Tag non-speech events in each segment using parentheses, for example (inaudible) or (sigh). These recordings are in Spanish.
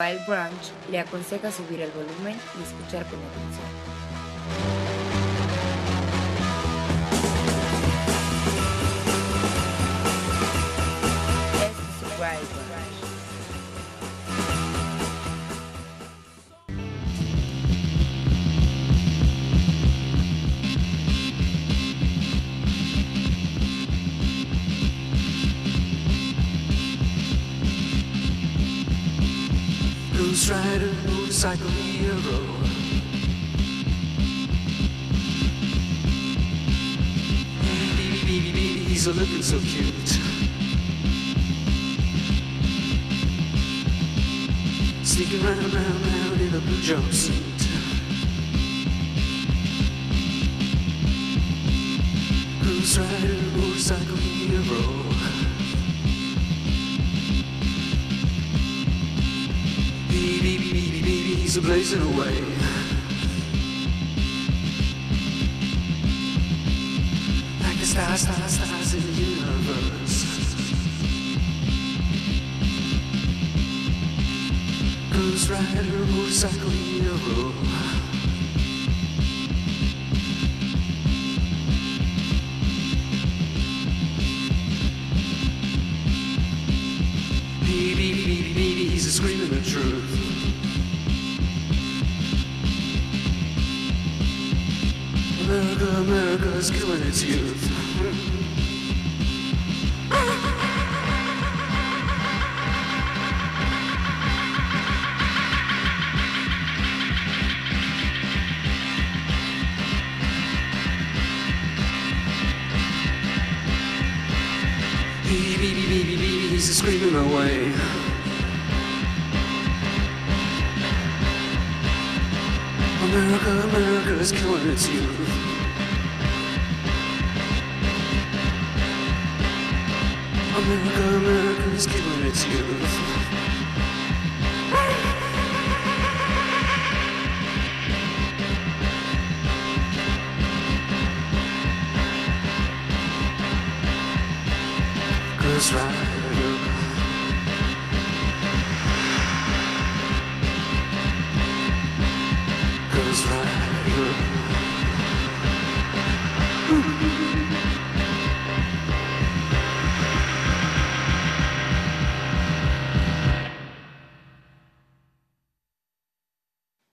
Wild Branch le aconseja subir el volumen y escuchar con atención. Motorcycle hero. Baby, baby, baby, he's a looking so cute. Sneaking round, round, round in a blue jumpsuit. Ghost Rider, motorcycle hero. Baby, baby, baby, he's a blazing away. Like the stars, stars, stars in the universe. Ghost Rider, motorcycle hero. Youth. Ghost Rider.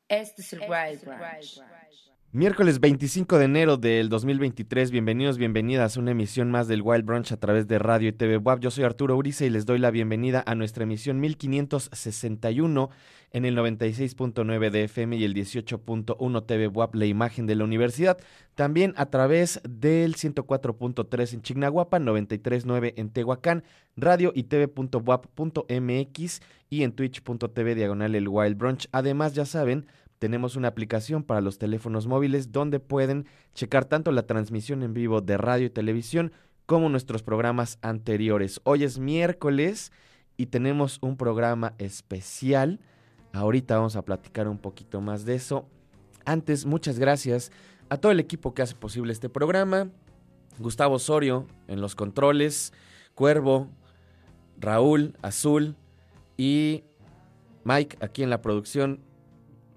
Este es el Wild Branch. Miércoles 25 de enero del 2023, bienvenidos, bienvenidas a una emisión más del Wild Brunch a través de Radio y TV WAP. Yo soy Arturo Uriza y les doy la bienvenida a nuestra emisión 1561 en el 96.9 de FM y el 18.1 TV WAP, la imagen de la universidad. También a través del 104.3 en Chignahuapan, 93.9 en Tehuacán, radio y tv.wap.mx y en twitch.tv diagonal el Wild Brunch. Además, ya saben, tenemos una aplicación para los teléfonos móviles donde pueden checar tanto la transmisión en vivo de radio y televisión como nuestros programas anteriores. Hoy es miércoles y tenemos un programa especial. Ahorita vamos a platicar un poquito más de eso. Antes, muchas gracias a todo el equipo que hace posible este programa. Gustavo Osorio en los controles, Cuervo, Raúl, Azul y Mike aquí en la producción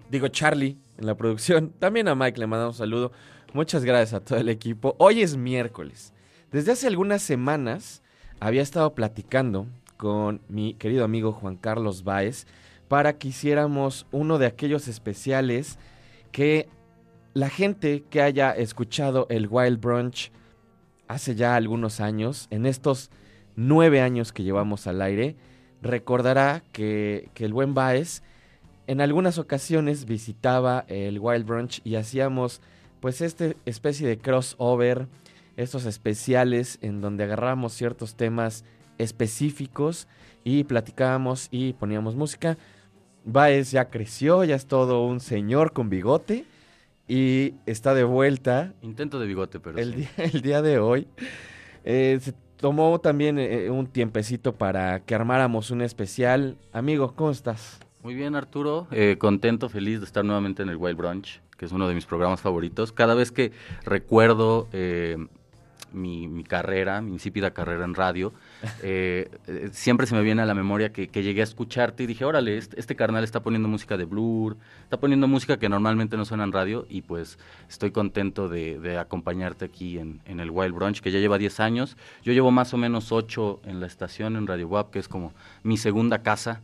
digo Charlie en la producción. (laughs) También a Mike le mandamos un saludo. Muchas gracias a todo el equipo. Hoy es miércoles. Desde hace algunas semanas había estado platicando con mi querido amigo Juan Carlos Báez para que hiciéramos uno de aquellos especiales que la gente que haya escuchado el Wild Brunch hace ya algunos años, en estos nueve años que llevamos al aire, recordará que, que el buen Baez en algunas ocasiones visitaba el Wild Brunch y hacíamos pues esta especie de crossover, estos especiales en donde agarrábamos ciertos temas específicos y platicábamos y poníamos música. Baez ya creció, ya es todo un señor con bigote y está de vuelta Intento de bigote, pero el, sí. día, (laughs) el día de hoy. Eh, se tomó también eh, un tiempecito para que armáramos un especial. Amigo, ¿cómo estás? Muy bien, Arturo. Eh, contento, feliz de estar nuevamente en el Wild Brunch, que es uno de mis programas favoritos. Cada vez que recuerdo eh, mi, mi carrera, mi insípida carrera en radio, (laughs) eh, eh, siempre se me viene a la memoria que, que llegué a escucharte y dije, órale, este, este carnal está poniendo música de Blur, está poniendo música que normalmente no suena en radio y pues estoy contento de, de acompañarte aquí en, en el Wild Brunch, que ya lleva 10 años. Yo llevo más o menos 8 en la estación, en Radio WAP, que es como mi segunda casa.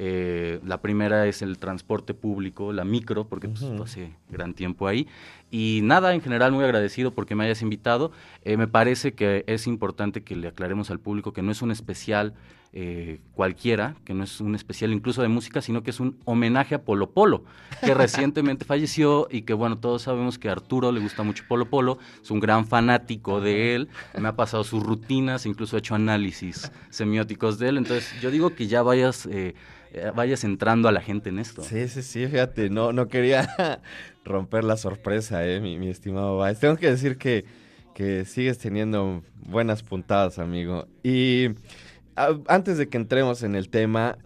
Eh, la primera es el transporte público, la micro, porque pues, Ujú. hace gran tiempo ahí. Y nada, en general muy agradecido porque me hayas invitado. Eh, me parece que es importante que le aclaremos al público que no es un especial eh, cualquiera, que no es un especial incluso de música, sino que es un homenaje a Polo Polo, que (laughs) recientemente falleció y que bueno, todos sabemos que a Arturo le gusta mucho Polo Polo, es un gran fanático de él, me ha pasado sus rutinas, incluso he hecho análisis semióticos de él, entonces yo digo que ya vayas... eh, vayas entrando a la gente en esto. Sí, sí, sí, fíjate, no, no quería (laughs) romper la sorpresa, eh, mi, estimado Baez. Tengo que decir que, que sigues teniendo buenas puntadas, amigo. Y antes de que entremos en el tema,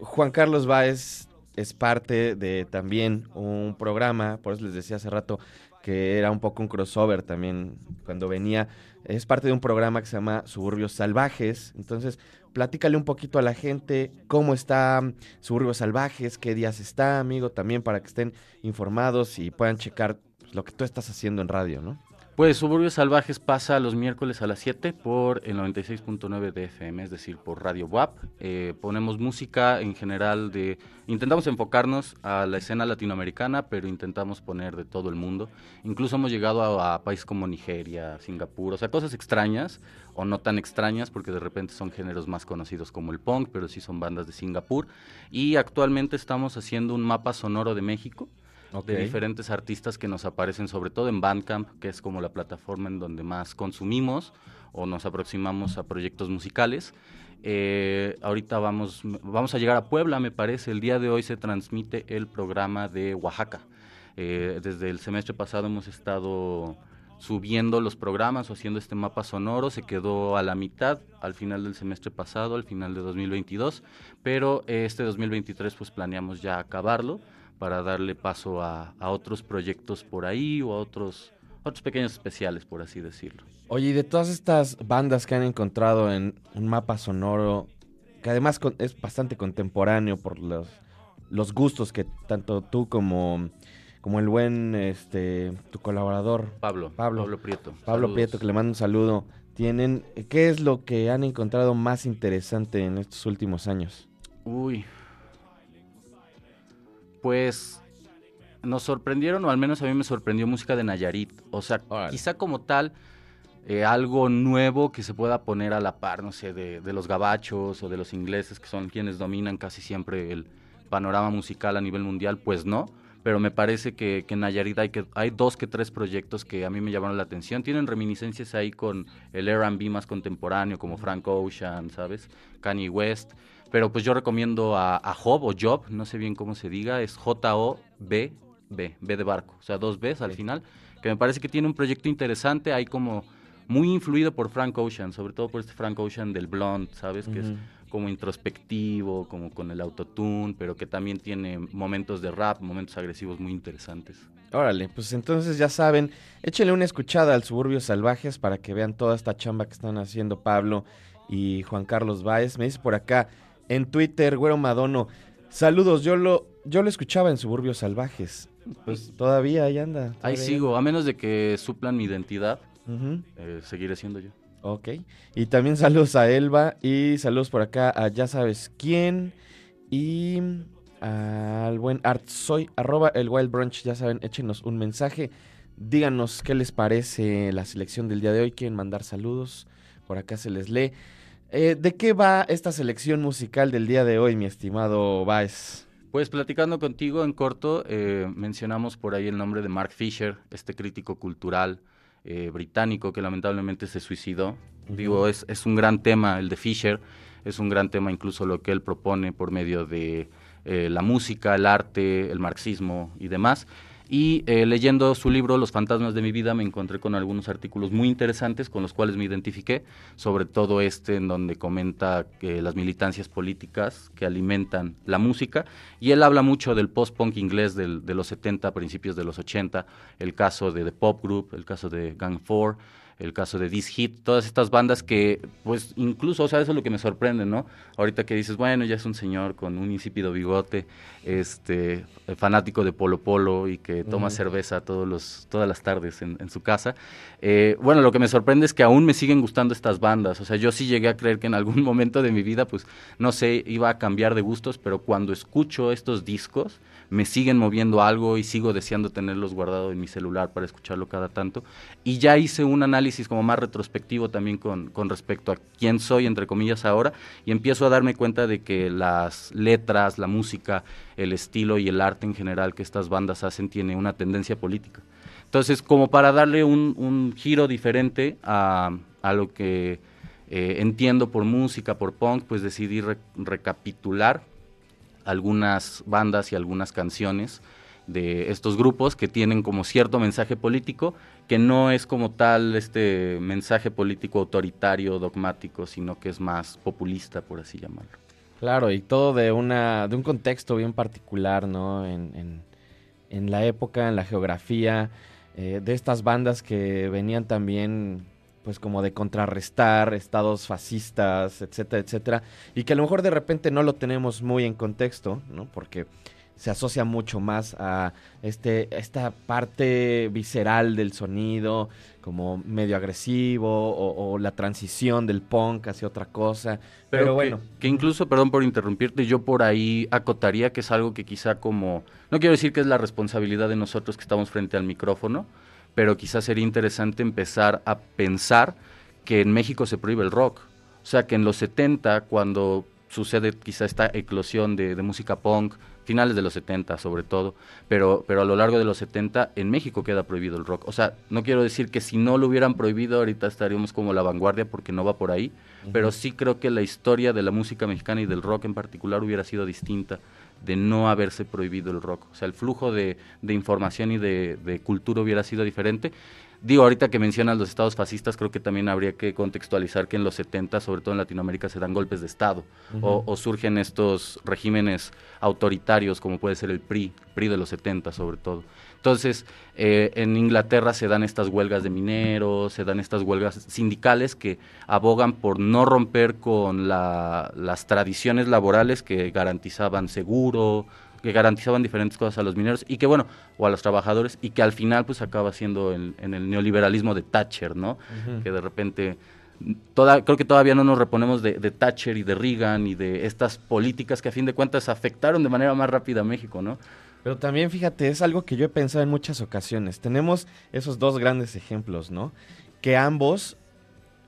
Juan Carlos Baez es parte de también un programa, por eso les decía hace rato que era un poco un crossover también cuando venía. Es parte de un programa que se llama Suburbios Salvajes. Entonces, platícale un poquito a la gente cómo está Suburbios Salvajes, qué días está, amigo, también para que estén informados y puedan checar pues, lo que tú estás haciendo en radio, ¿no? Pues Suburbios Salvajes pasa los miércoles a las 7 por el 96.9 de FM, es decir, por Radio WAP. Eh, ponemos música en general de... Intentamos enfocarnos a la escena latinoamericana, pero intentamos poner de todo el mundo. Incluso hemos llegado a, a países como Nigeria, Singapur, o sea, cosas extrañas o no tan extrañas, porque de repente son géneros más conocidos como el punk, pero sí son bandas de Singapur. Y actualmente estamos haciendo un mapa sonoro de México de diferentes artistas que nos aparecen sobre todo en Bandcamp, que es como la plataforma en donde más consumimos o nos aproximamos a proyectos musicales. Eh, ahorita vamos, vamos a llegar a Puebla, me parece. El día de hoy se transmite el programa de Oaxaca. Eh, desde el semestre pasado hemos estado subiendo los programas o haciendo este mapa sonoro. Se quedó a la mitad al final del semestre pasado, al final de 2022, pero este 2023 pues planeamos ya acabarlo para darle paso a, a otros proyectos por ahí o a otros, otros pequeños especiales, por así decirlo. Oye, y de todas estas bandas que han encontrado en un mapa sonoro, que además es bastante contemporáneo por los, los gustos que tanto tú como, como el buen este tu colaborador Pablo, Pablo. Pablo Prieto. Pablo saludos. Prieto, que le mando un saludo, tienen, ¿qué es lo que han encontrado más interesante en estos últimos años? Uy. Pues nos sorprendieron, o al menos a mí me sorprendió música de Nayarit. O sea, quizá como tal, eh, algo nuevo que se pueda poner a la par, no sé, de, de los gabachos o de los ingleses, que son quienes dominan casi siempre el panorama musical a nivel mundial, pues no. Pero me parece que, que en Nayarit hay, que, hay dos que tres proyectos que a mí me llamaron la atención. Tienen reminiscencias ahí con el R&B más contemporáneo, como Frank Ocean, ¿sabes? Kanye West. Pero pues yo recomiendo a, a Job o Job, no sé bien cómo se diga, es J-O-B, B, B de barco, o sea, dos Bs al final, que me parece que tiene un proyecto interesante, hay como muy influido por Frank Ocean, sobre todo por este Frank Ocean del Blonde, ¿sabes? Que es como introspectivo, como con el autotune, pero que también tiene momentos de rap, momentos agresivos muy interesantes. Órale, pues entonces ya saben, échenle una escuchada al Suburbios Salvajes para que vean toda esta chamba que están haciendo Pablo y Juan Carlos Báez. Me dice por acá en Twitter, Güero Madono, saludos, yo lo, yo lo escuchaba en Suburbios Salvajes. Pues todavía ahí anda. Ahí sigo, a menos de que suplan mi identidad, eh, seguiré siendo yo. Ok. Y también saludos a Elba y saludos por acá a ya sabes quién y al buen Art Soy, arroba el Wild Brunch, ya saben, échenos un mensaje, díganos qué les parece la selección del día de hoy, quieren mandar saludos, por acá se les lee. Eh, ¿De qué va esta selección musical del día de hoy, mi estimado Baez? Pues platicando contigo en corto, eh, mencionamos por ahí el nombre de Mark Fisher, este crítico cultural eh, británico que lamentablemente se suicidó. Digo, es, es un gran tema el de Fisher, es un gran tema incluso lo que él propone por medio de eh, la música, el arte, el marxismo y demás. Y eh, leyendo su libro Los fantasmas de mi vida me encontré con algunos artículos muy interesantes con los cuales me identifiqué, sobre todo este en donde comenta las militancias políticas que alimentan la música. Y él habla mucho del post-punk inglés del- de los 70, principios de los 80, el caso de The Pop Group, el caso de Gang 4, el caso de This Hit, todas estas bandas que, pues incluso, o sea, eso es lo que me sorprende, ¿no? Ahorita que dices, bueno, ya es un señor con un insípido bigote, este, fanático de Polo Polo y que toma cerveza todos los, todas las tardes en, su casa. Eh, bueno, lo que me sorprende es que aún me siguen gustando estas bandas, o sea, yo sí llegué a creer que en algún (laughs) momento de mi vida, pues, no sé, iba a cambiar de gustos, pero cuando escucho estos discos, me siguen moviendo algo y sigo deseando tenerlos guardados en mi celular para escucharlo cada tanto. Y ya hice un análisis como más retrospectivo también con, con respecto a quién soy, entre comillas, ahora, y empiezo a darme cuenta de que las letras, la música, el estilo y el arte en general que estas bandas hacen tiene una tendencia política. Entonces, como para darle un, un giro diferente a, a lo que eh, entiendo por música, por punk, pues decidí recapitular algunas bandas y algunas canciones de estos grupos que tienen como cierto mensaje político, que no es como tal este mensaje político autoritario, dogmático, sino que es más populista, por así llamarlo. Claro, y todo de una de un contexto bien particular, ¿no? En, en, la época, en la geografía, eh, de estas bandas que venían también pues como de contrarrestar estados fascistas, etcétera, etcétera, y que a lo mejor de repente no lo tenemos muy en contexto, ¿no? Porque se asocia mucho más a este, esta parte visceral del sonido, como medio agresivo, o, la transición del punk hacia otra cosa. Pero, bueno. Que, incluso, perdón por interrumpirte, yo por ahí acotaría que es algo que quizá como, no quiero decir que es la responsabilidad de nosotros que estamos frente al micrófono, pero quizás sería interesante empezar a pensar que en México se prohíbe el rock. O sea, que en los 70, cuando sucede quizá esta eclosión de, música punk, finales de los 70 sobre todo, pero, pero a lo largo de los 70 en México queda prohibido el rock. O sea, no quiero decir que si no lo hubieran prohibido ahorita estaríamos como la vanguardia porque no va por ahí, pero sí creo que la historia de la música mexicana y del rock en particular hubiera sido distinta de no haberse prohibido el rock. O sea, el flujo de, de información y de, de, cultura hubiera sido diferente. Digo, ahorita que mencionas los estados fascistas, creo que también habría que contextualizar que en los 70, sobre todo en Latinoamérica, se dan golpes de Estado o, o, surgen estos regímenes autoritarios, como puede ser el PRI, PRI de los 70 sobre todo. Entonces, eh, en Inglaterra se dan estas huelgas de mineros, se dan estas huelgas sindicales que abogan por no romper con las tradiciones laborales que garantizaban seguro, que garantizaban diferentes cosas a los mineros y que bueno, o a los trabajadores y que al final pues acaba siendo en, el neoliberalismo de Thatcher, ¿no? Que de repente Toda, creo que todavía no nos reponemos de, de, Thatcher y de Reagan y de estas políticas que a fin de cuentas afectaron de manera más rápida a México, ¿no? Pero también fíjate, es algo que yo he pensado en muchas ocasiones. Tenemos esos dos grandes ejemplos, ¿no? Que ambos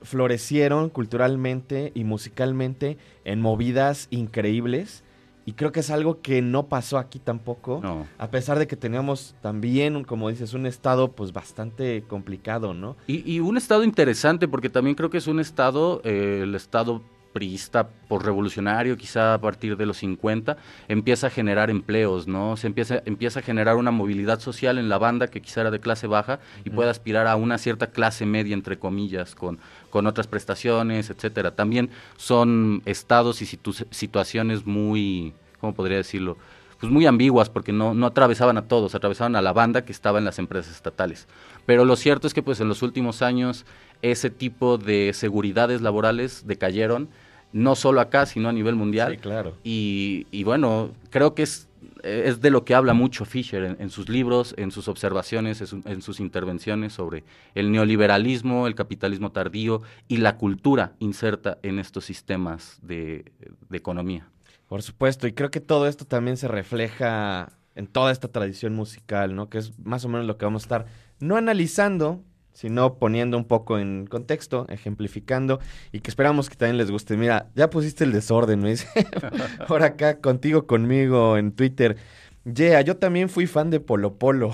florecieron culturalmente y musicalmente en movidas increíbles. Y creo que es algo que no pasó aquí tampoco. A pesar de que teníamos también, como dices, un estado pues bastante complicado, ¿no? Y, un estado interesante, porque también creo que es un estado, eh, el estado priista por revolucionario, quizá a partir de los 50, empieza a generar empleos, ¿no? Se empieza, empieza a generar una movilidad social en la banda que quizá era de clase baja y puede aspirar a una cierta clase media, entre comillas, con, con otras prestaciones, etcétera. También son estados y situaciones muy, ¿cómo podría decirlo? Pues muy ambiguas porque no, no atravesaban a todos, atravesaban a la banda que estaba en las empresas estatales. Pero lo cierto es que pues en los últimos años ese tipo de seguridades laborales decayeron no solo acá, sino a nivel mundial. Sí, claro. Y, bueno, creo que es, es de lo que habla mucho Fisher en, sus libros, en sus observaciones, en, sus intervenciones sobre el neoliberalismo, el capitalismo tardío y la cultura inserta en estos sistemas de, de economía. Por supuesto, y creo que todo esto también se refleja en toda esta tradición musical, ¿no? Que es más o menos lo que vamos a estar no analizando, sino poniendo un poco en contexto, ejemplificando y que esperamos que también les guste. Mira, ya pusiste el desorden, me dice. (laughs) Por acá, contigo, conmigo, en Twitter. Yeah, yo también fui fan de Polo Polo.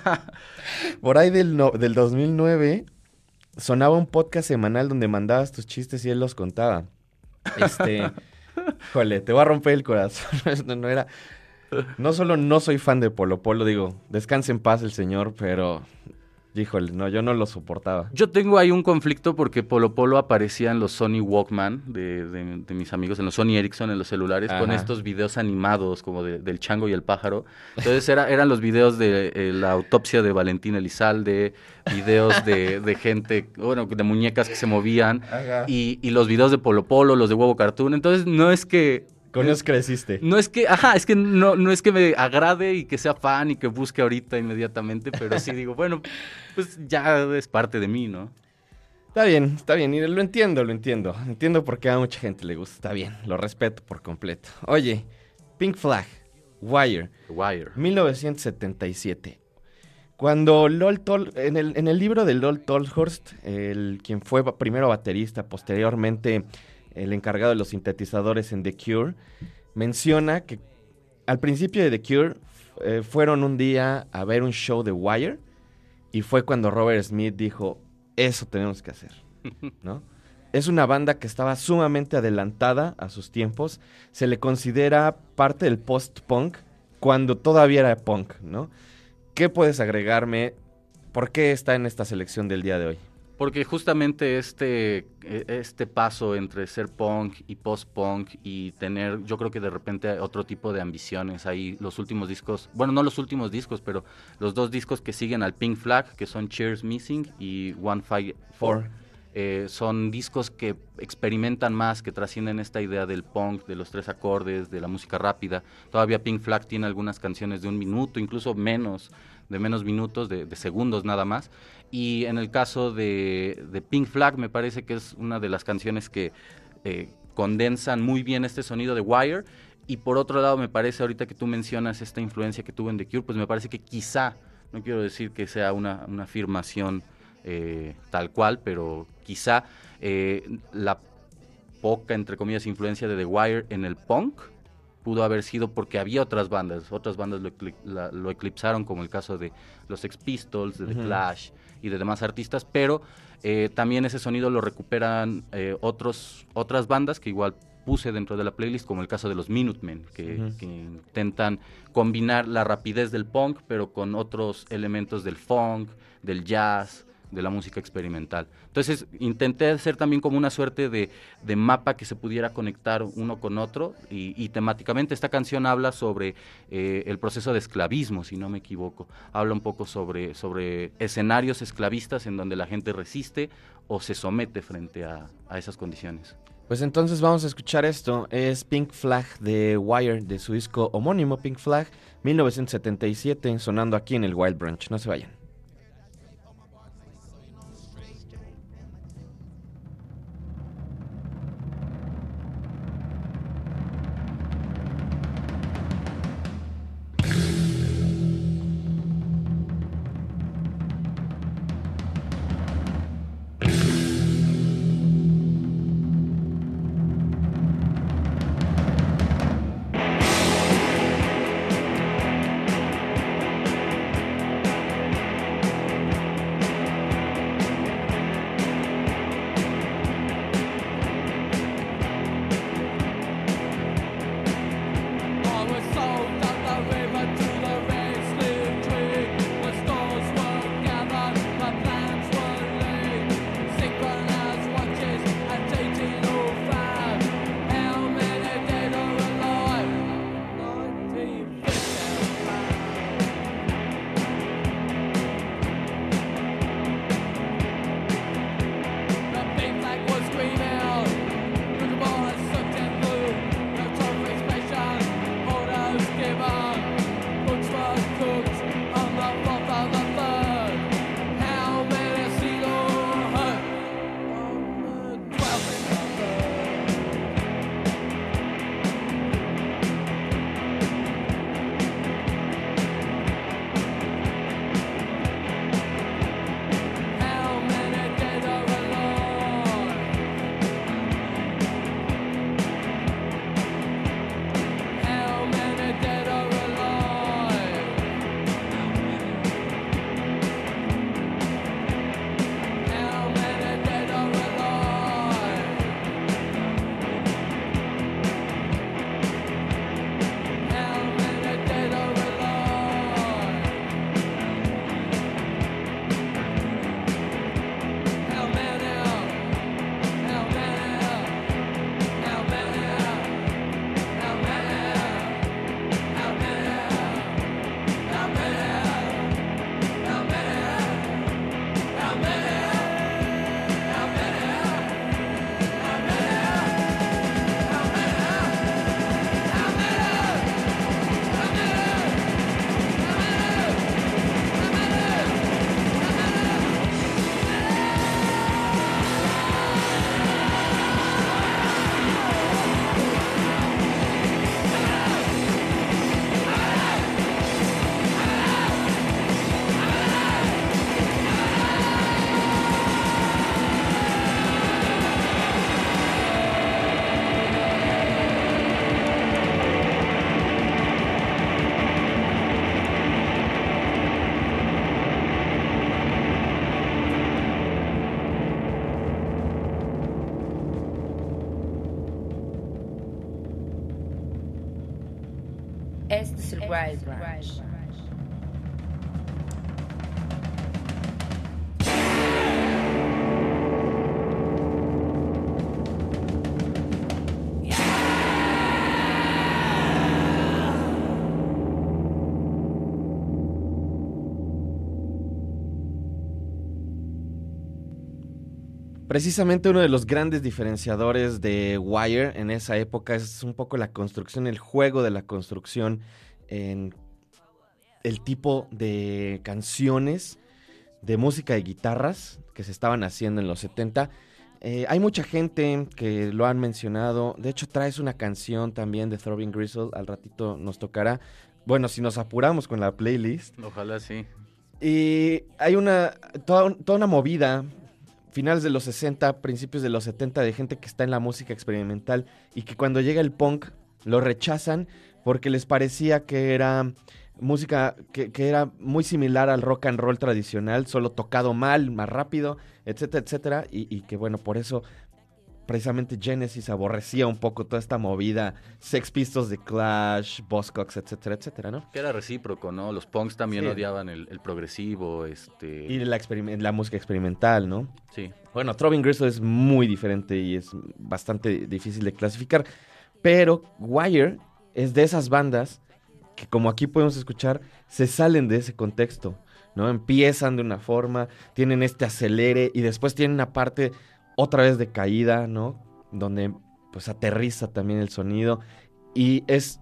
(laughs) Por ahí del, del 2009 sonaba un podcast semanal donde mandabas tus chistes y él los contaba. Este, (laughs) jole, te voy a romper el corazón. no, no era... No solo no soy fan de Polo Polo, digo, descanse en paz el señor, pero híjole, no, yo no lo soportaba. Yo tengo ahí un conflicto porque Polo Polo aparecía en los Sony Walkman de, de- de mis amigos, en los Sony Ericsson, en los celulares, con estos videos animados como de- del chango y el pájaro. Entonces era, eran los videos de eh, la autopsia de Valentín Elizalde, videos de, de gente, bueno, de muñecas que se movían, y, y los videos de Polo Polo, los de Huevo Cartoon. Entonces no es que... Con ellos creciste. No es que, ajá, es que no, no es que me agrade y que sea fan y que busque ahorita inmediatamente, pero sí digo, bueno, pues ya es parte de mí, ¿no? Está bien, está bien, y lo entiendo, lo entiendo. Entiendo por qué a mucha gente le gusta. Está bien, lo respeto por completo. Oye, Pink Flag, Wire, Wire. 1977. Cuando Lol Tol, en el, en el libro de Lol Tolhurst, el, quien fue primero baterista, posteriormente el encargado de los sintetizadores en The Cure, menciona que al principio de The Cure eh, fueron un día a ver un show de Wire y fue cuando Robert Smith dijo, eso tenemos que hacer, (laughs) ¿no? Es una banda que estaba sumamente adelantada a sus tiempos. Se le considera parte del post-punk cuando todavía era punk, ¿no? ¿Qué puedes agregarme? ¿Por qué está en esta selección del día de hoy? Porque justamente este, eh, este paso entre ser punk y post-punk y tener, yo creo que de repente otro tipo de ambiciones. Ahí los últimos discos, bueno, no los últimos discos, pero los dos discos que siguen al Pink Flag, que son Cheers Missing y One Five Four. Eh, son discos que experimentan más, que trascienden esta idea del punk, de los tres acordes, de la música rápida. Todavía Pink Flag tiene algunas canciones de un minuto, incluso menos, de menos minutos, de, segundos nada más. Y en el caso de, de Pink Flag, me parece que es una de las canciones que eh, condensan muy bien este sonido de Wire. Y por otro lado, me parece ahorita que tú mencionas esta influencia que tuvo en The Cure, pues me parece que quizá, no quiero decir que sea una, una afirmación eh, tal cual, pero quizá eh, la poca, entre comillas, influencia de The Wire en el punk pudo haber sido porque había otras bandas, otras bandas lo, la- lo eclipsaron, como el caso de los Sex Pistols, de The Ujú. Clash y de demás artistas, pero eh, también ese sonido lo recuperan eh, otros, otras bandas que igual puse dentro de la playlist, como el caso de los Minutemen, que, que intentan combinar la rapidez del punk, pero con otros elementos del funk, del jazz, de la música experimental. Entonces intenté hacer también como una suerte de, de mapa que se pudiera conectar uno con otro y, temáticamente esta canción habla sobre eh, el proceso de esclavismo, si no me equivoco. Habla un poco sobre, sobre escenarios esclavistas en donde la gente resiste o se somete frente a, a esas condiciones. Pues entonces vamos a escuchar esto. Es Pink Flag de Wire, de su disco homónimo Pink Flag, 1977, sonando aquí en el Wild Branch. No se vayan. Wild Branch. Precisamente uno de los grandes diferenciadores de Wire en esa época es un poco la construcción, el juego de la construcción en el tipo de canciones, de música de guitarras que se estaban haciendo en los 70. Eh, hay mucha gente que lo han mencionado. De hecho, traes una canción también de Throbbing Gristle. Al ratito nos tocará. Bueno, si nos apuramos con la playlist. Ojalá sí. Y hay una toda, toda una movida finales de los 60, principios de los 70 de gente que está en la música experimental y que cuando llega el punk lo rechazan porque les parecía que era música que, que, era muy similar al rock and roll tradicional, solo tocado mal, más rápido, etcétera, etcétera, y, y que bueno, por eso precisamente Genesis aborrecía un poco toda esta movida, Sex Pistols de Clash, Buzzcocks, etcétera, etcétera, ¿no? Que era recíproco, ¿no? Los punks también Sí. odiaban el, el progresivo, este... Y la música experimental, ¿no? Sí. Bueno, Throbbing Gristle es muy diferente y es bastante difícil de clasificar. Pero Wire es de esas bandas que, como aquí podemos escuchar, se salen de ese contexto. ¿no? Empiezan de una forma, tienen este acelere y después tienen una parte otra vez de caída, ¿no? Donde pues aterriza también el sonido y es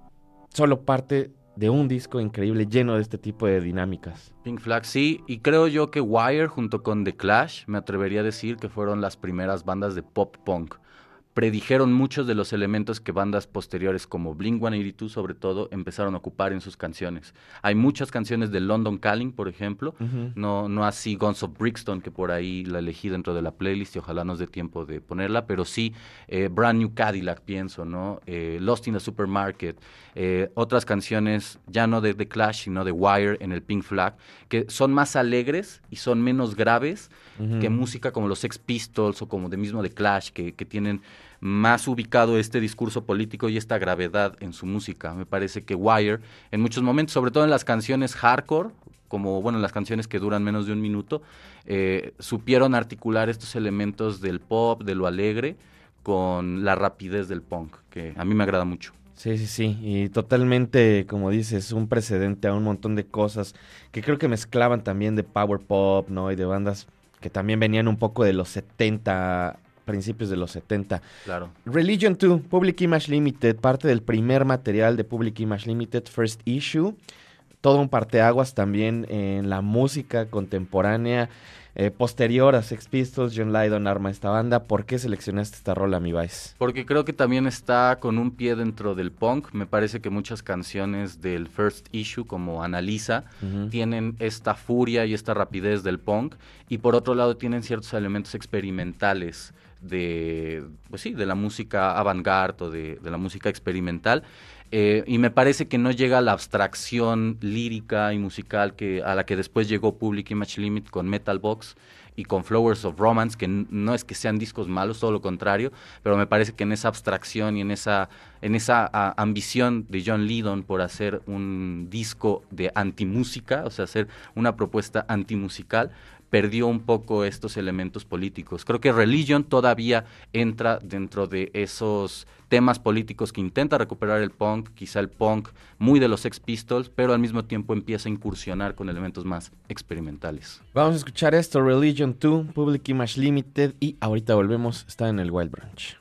solo parte de un disco increíble lleno de este tipo de dinámicas. Pink Flag, sí, y creo yo que Wire junto con The Clash, me atrevería a decir que fueron las primeras bandas de pop punk. Predijeron muchos de los elementos que bandas posteriores como Blink-182 sobre todo empezaron a ocupar en sus canciones. Hay muchas canciones de London Calling, por ejemplo, no, no así Guns of Brixton, que por ahí la elegí dentro de la playlist y ojalá nos dé tiempo de ponerla, pero sí eh, Brand New Cadillac, pienso, ¿no? Eh, Lost in the Supermarket, eh, otras canciones ya no de The Clash, sino de Wire en el Pink Flag, que son más alegres y son menos graves que música como los Sex Pistols o como de mismo The Clash, que, que tienen más ubicado este discurso político y esta gravedad en su música. Me parece que Wire, en muchos momentos, sobre todo en las canciones hardcore, como bueno, en las canciones que duran menos de un minuto, eh, supieron articular estos elementos del pop, de lo alegre, con la rapidez del punk, que a mí me agrada mucho. Sí, sí, sí, y totalmente, como dices, un precedente a un montón de cosas que creo que mezclaban también de power pop, ¿no? Y de bandas que también venían un poco de los 70, principios de los 70. Claro. Religion 2, Public Image Limited, parte del primer material de Public Image Limited, First Issue. Todo un parteaguas también en la música contemporánea. eh, posterior a Sex Pistols, John Lydon arma esta banda. ¿Por qué seleccionaste esta rola, mi Vice? Porque creo que también está con un pie dentro del punk. Me parece que muchas canciones del first issue, como Analiza, tienen esta furia y esta rapidez del punk. Y por otro lado tienen ciertos elementos experimentales de, pues sí, de la música avant-garde o de, la música experimental. Eh, y me parece que no llega a la abstracción lírica y musical que, a la que después llegó Public Image Limit con Metal Box y con Flowers of Romance, que no es que sean discos malos, todo lo contrario, pero me parece que en esa abstracción y en esa, en esa ambición de John Lydon por hacer un disco de antimúsica, o sea, hacer una propuesta antimusical, perdió un poco estos elementos políticos. Creo que Religion todavía entra dentro de esos temas políticos que intenta recuperar el punk, quizá el punk muy de los Sex Pistols, pero al mismo tiempo empieza a incursionar con elementos más experimentales. Vamos a escuchar esto, Religion 2, Public Image Limited, y ahorita volvemos, está en el Wild Branch.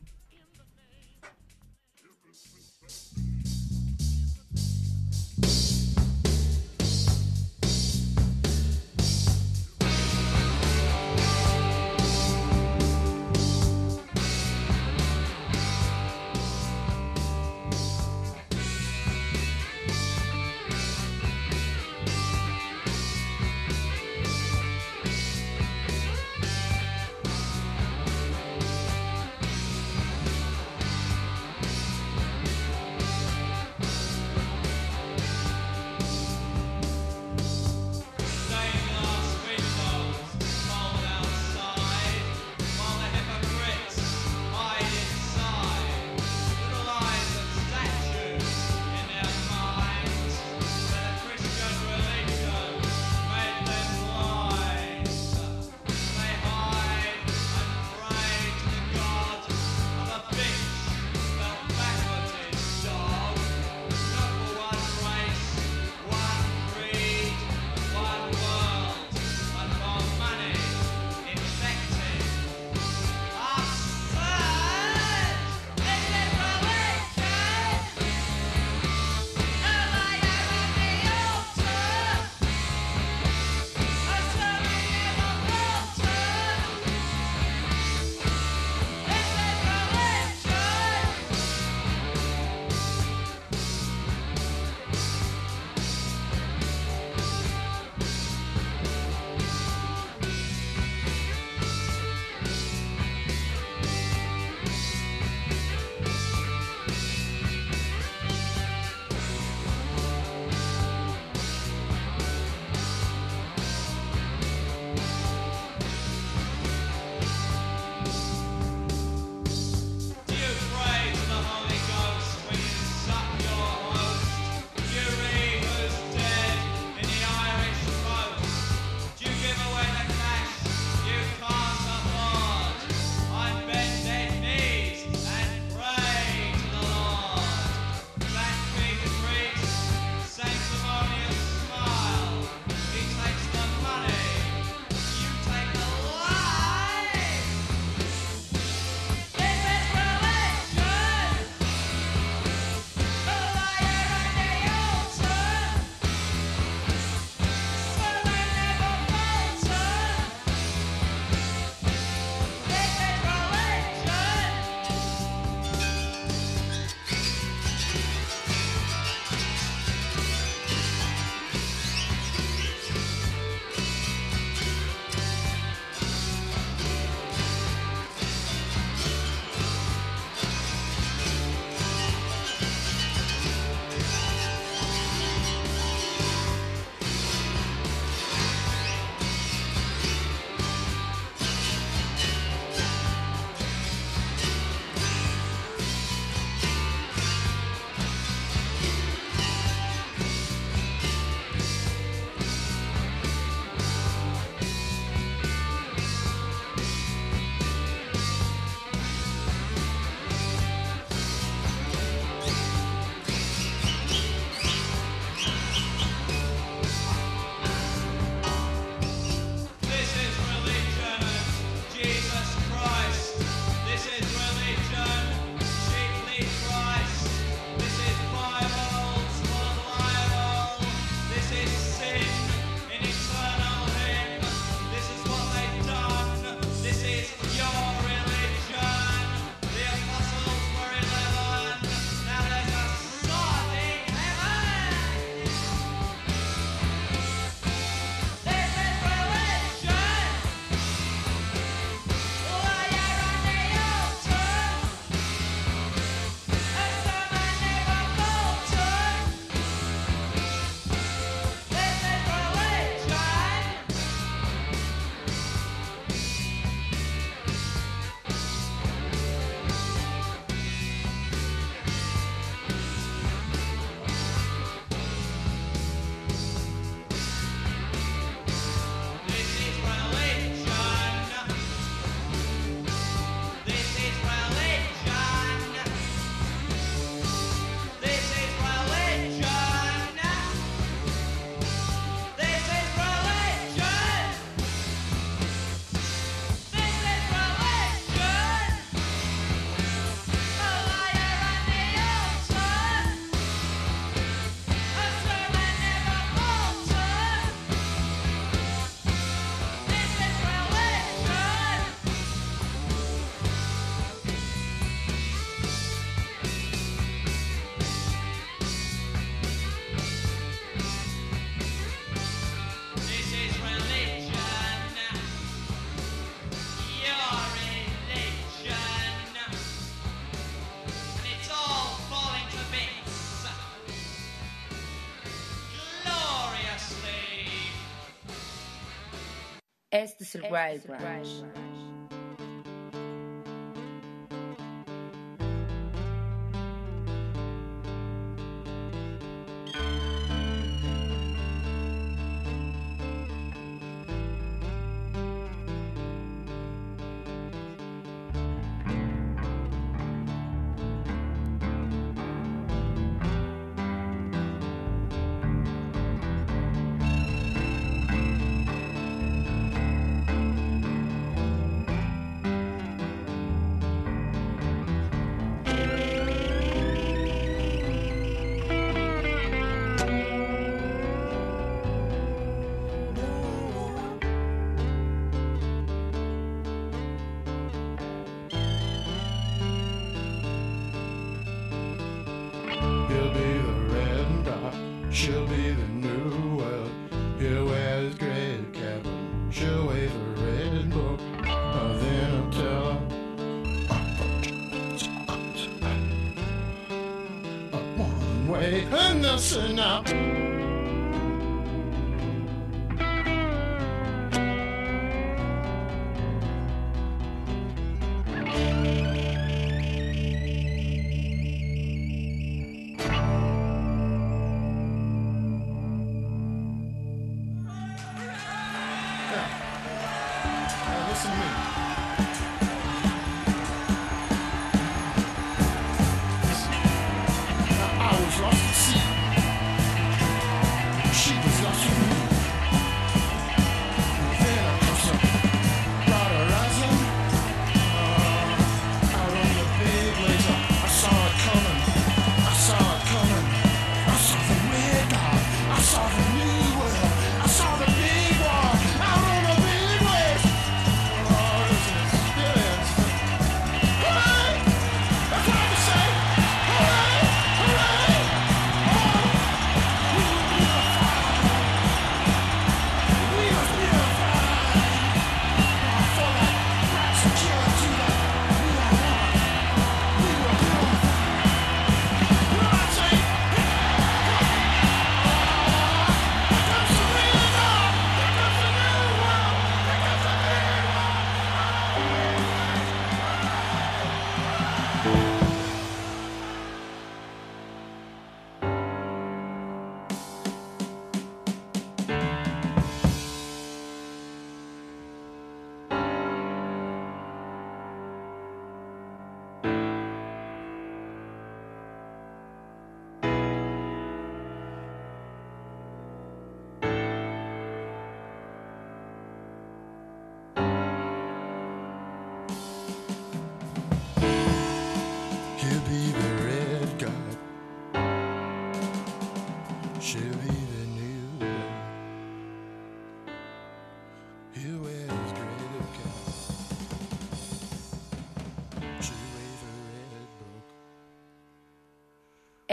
Este es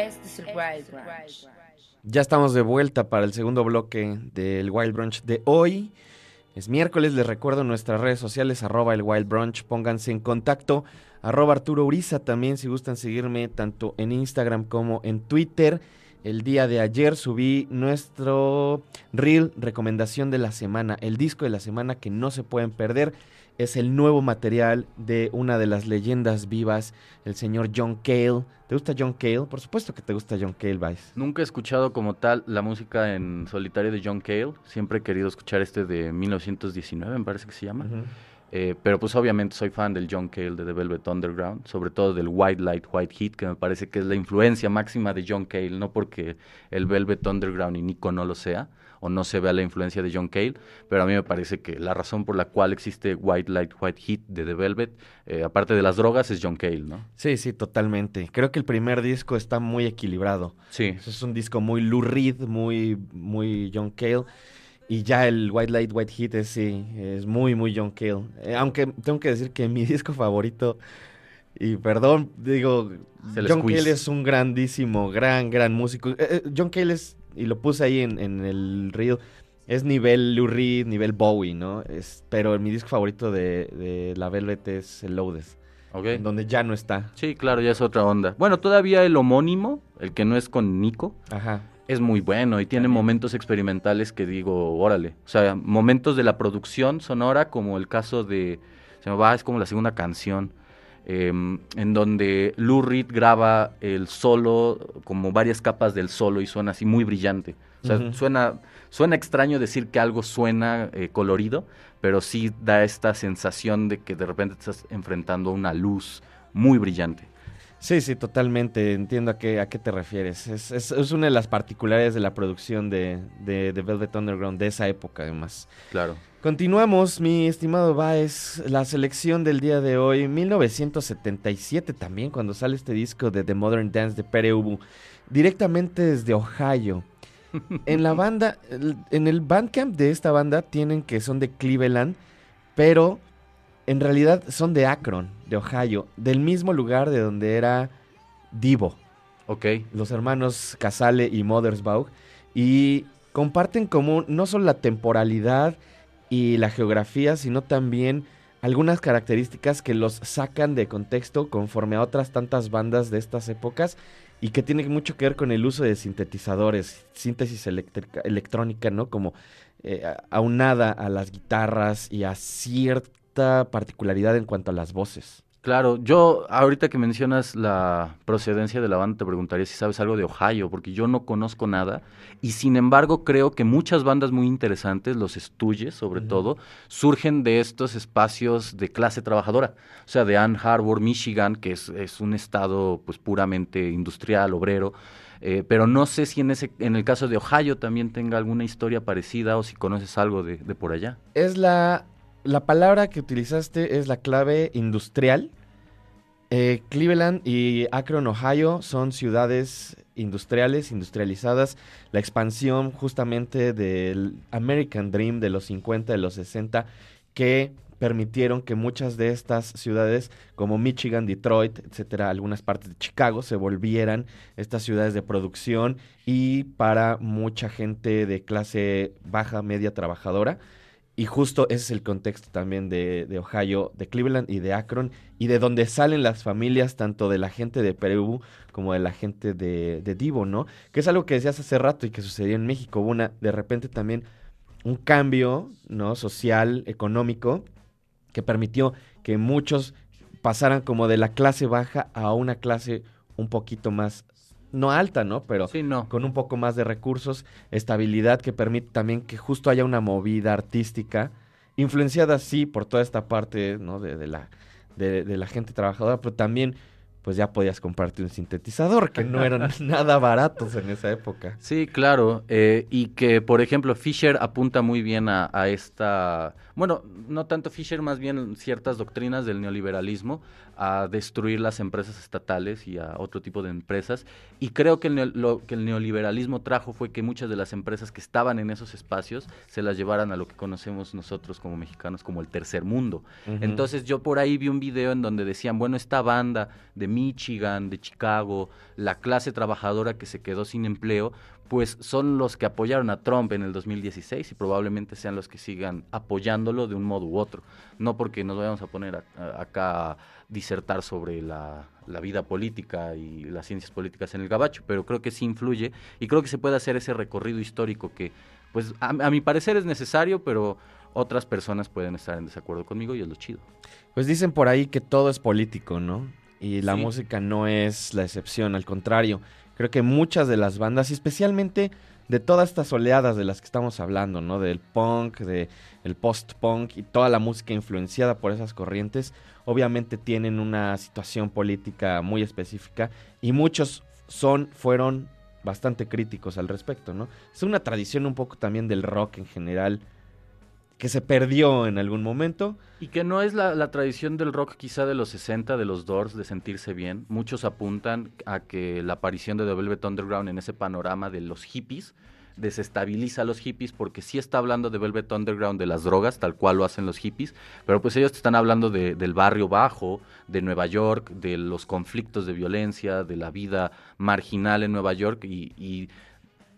es el Wild Branch. Ya estamos de vuelta para el segundo bloque del Wild Brunch de hoy. Es miércoles, les recuerdo nuestras redes sociales, arroba el Wild Brunch, pónganse en contacto, arroba Arturo Uriza también si gustan seguirme tanto en Instagram como en Twitter. El día de ayer subí nuestro reel recomendación de la semana, el disco de la semana que no se pueden perder. Es el nuevo material de una de las leyendas vivas, el señor John Cale. ¿Te gusta John Cale? Por supuesto que te gusta John Cale, Vice. Nunca he escuchado como tal la música en solitario de John Cale. Siempre he querido escuchar este de 1919, me parece que se llama. Eh, pero pues obviamente soy fan del John Cale de The Velvet Underground, sobre todo del White Light, White Heat, que me parece que es la influencia máxima de John Cale, no porque el Velvet Underground y Nico no lo sea, o no se vea la influencia de John Cale, pero a mí me parece que la razón por la cual existe White Light, White Heat de The Velvet, eh, aparte de las drogas, es John Cale, ¿no? Sí, sí, totalmente. Creo que el primer disco está muy equilibrado. Sí. Es un disco muy Lou Reed, muy, muy John Cale. Y ya el White Light, White Heat es, sí, es muy, muy John Cale. Eh, aunque tengo que decir que (laughs) mi disco favorito, y perdón, digo, John Squeeze. Cale es un grandísimo, gran, gran músico. Eh, John Cale es, y lo puse ahí en, en el reel, es nivel Lou Reed, nivel Bowie, ¿no? Es, pero mi disco favorito de, de La Velvet es el Loaded, ¿Ok? en donde ya no está. Sí, claro, ya es otra onda. Bueno, todavía el homónimo, el que no es con Nico, Ajá. es muy bueno y tiene momentos experimentales que digo, órale. O sea, momentos de la producción sonora, como el caso de. Se me va, es como la segunda canción. Em, en donde Lou Reed graba el solo, como varias capas del solo y suena así muy brillante. O sea, suena, suena extraño decir que algo suena eh, colorido, pero sí da esta sensación de que de repente te estás enfrentando a una luz muy brillante. Sí, sí, totalmente. Entiendo a qué, a qué te refieres. Es, es- es una de las particularidades de la producción de, de, de Velvet Underground de esa época, además. Claro. Continuamos, mi estimado Baez, la selección del día de hoy, 1977 también, cuando sale este disco de The Modern Dance de Pere Ubu, directamente desde Ohio. En la banda, en el bandcamp de esta banda tienen que son de Cleveland, pero en realidad son de Akron, de Ohio, del mismo lugar de donde era Divo Ok. los hermanos Casale y Mothersbaugh y comparten como no solo la temporalidad y la geografía, sino también algunas características que los sacan de contexto conforme a otras tantas bandas de estas épocas y que tienen mucho que ver con el uso de sintetizadores, síntesis electrónica, ¿no? Como eh, aunada a las guitarras y a cierta particularidad en cuanto a las voces. Claro, yo ahorita que mencionas la procedencia de la banda te preguntaría si sabes algo de Ohio, porque yo no conozco nada y sin embargo creo que muchas bandas muy interesantes, los Stooges sobre todo, surgen de estos espacios de clase trabajadora, o sea, de Ann Arbor, Michigan, que es, es un estado pues puramente industrial, obrero, eh, pero no sé si en, ese, en el caso de Ohio también tenga alguna historia parecida o si conoces algo de, de por allá. es la, la palabra que utilizaste es la clave industrial. Eh, Cleveland y Akron, Ohio son ciudades industriales, industrializadas. La expansión justamente del American Dream de los 50, de los 60, que permitieron que muchas de estas ciudades, como Michigan, Detroit, etcétera, algunas partes de Chicago, se volvieran estas ciudades de producción y para mucha gente de clase baja, media, trabajadora. Y justo ese es el contexto también de, de Ohio, de Cleveland y de Akron, y de donde salen las familias, tanto de la gente de Perú como de la gente de, de Divo, ¿no? Que es algo que decías hace rato y que sucedió en México. Hubo una, de repente también un cambio, ¿no? Social, económico, que permitió que muchos pasaran como de la clase baja a una clase un poquito más, no alta, ¿no? Pero Sí, no. con un poco más de recursos, estabilidad que permite también que justo haya una movida artística, influenciada sí por toda esta parte ¿no? de, de la, de, de la gente trabajadora, pero también pues ya podías comprarte un sintetizador, que no eran (laughs) nada baratos en esa época. Sí, claro. eh, y que, por ejemplo, Fisher apunta muy bien a, a esta. Bueno, no tanto Fisher, más bien ciertas doctrinas del neoliberalismo, a destruir las empresas estatales y a otro tipo de empresas. Y creo que el lo que el neoliberalismo trajo fue que muchas de las empresas que estaban en esos espacios se las llevaran a lo que conocemos nosotros como mexicanos como el tercer mundo. Entonces yo por ahí vi un video en donde decían, bueno, esta banda de Michigan, de Chicago, la clase trabajadora que se quedó sin empleo, pues son los que apoyaron a Trump en el 2016 y probablemente sean los que sigan apoyándolo de un modo u otro. No porque nos vayamos a poner a- a- acá a disertar sobre la, la vida política y las ciencias políticas en el gabacho, pero creo que sí influye y creo que se puede hacer ese recorrido histórico que, pues a, a mi parecer es necesario, pero otras personas pueden estar en desacuerdo conmigo y es lo chido. Pues dicen por ahí que todo es político, ¿no? Y la Sí. música no es la excepción, al contrario. Creo que muchas de las bandas, y especialmente de todas estas oleadas de las que estamos hablando, ¿no? Del punk, del post-punk y toda la música influenciada por esas corrientes, obviamente tienen una situación política muy específica y muchos son, fueron bastante críticos al respecto, ¿no? Es una tradición un poco también del rock en general que se perdió en algún momento. Y que no es la, tradición del rock quizá de los 60, de los Doors, de sentirse bien. Muchos apuntan a que la aparición de The Velvet Underground en ese panorama de los hippies desestabiliza a los hippies porque sí está hablando de Velvet Underground de las drogas, tal cual lo hacen los hippies, pero pues ellos te están hablando de- del barrio bajo, de Nueva York, de los conflictos de violencia, de la vida marginal en Nueva York y,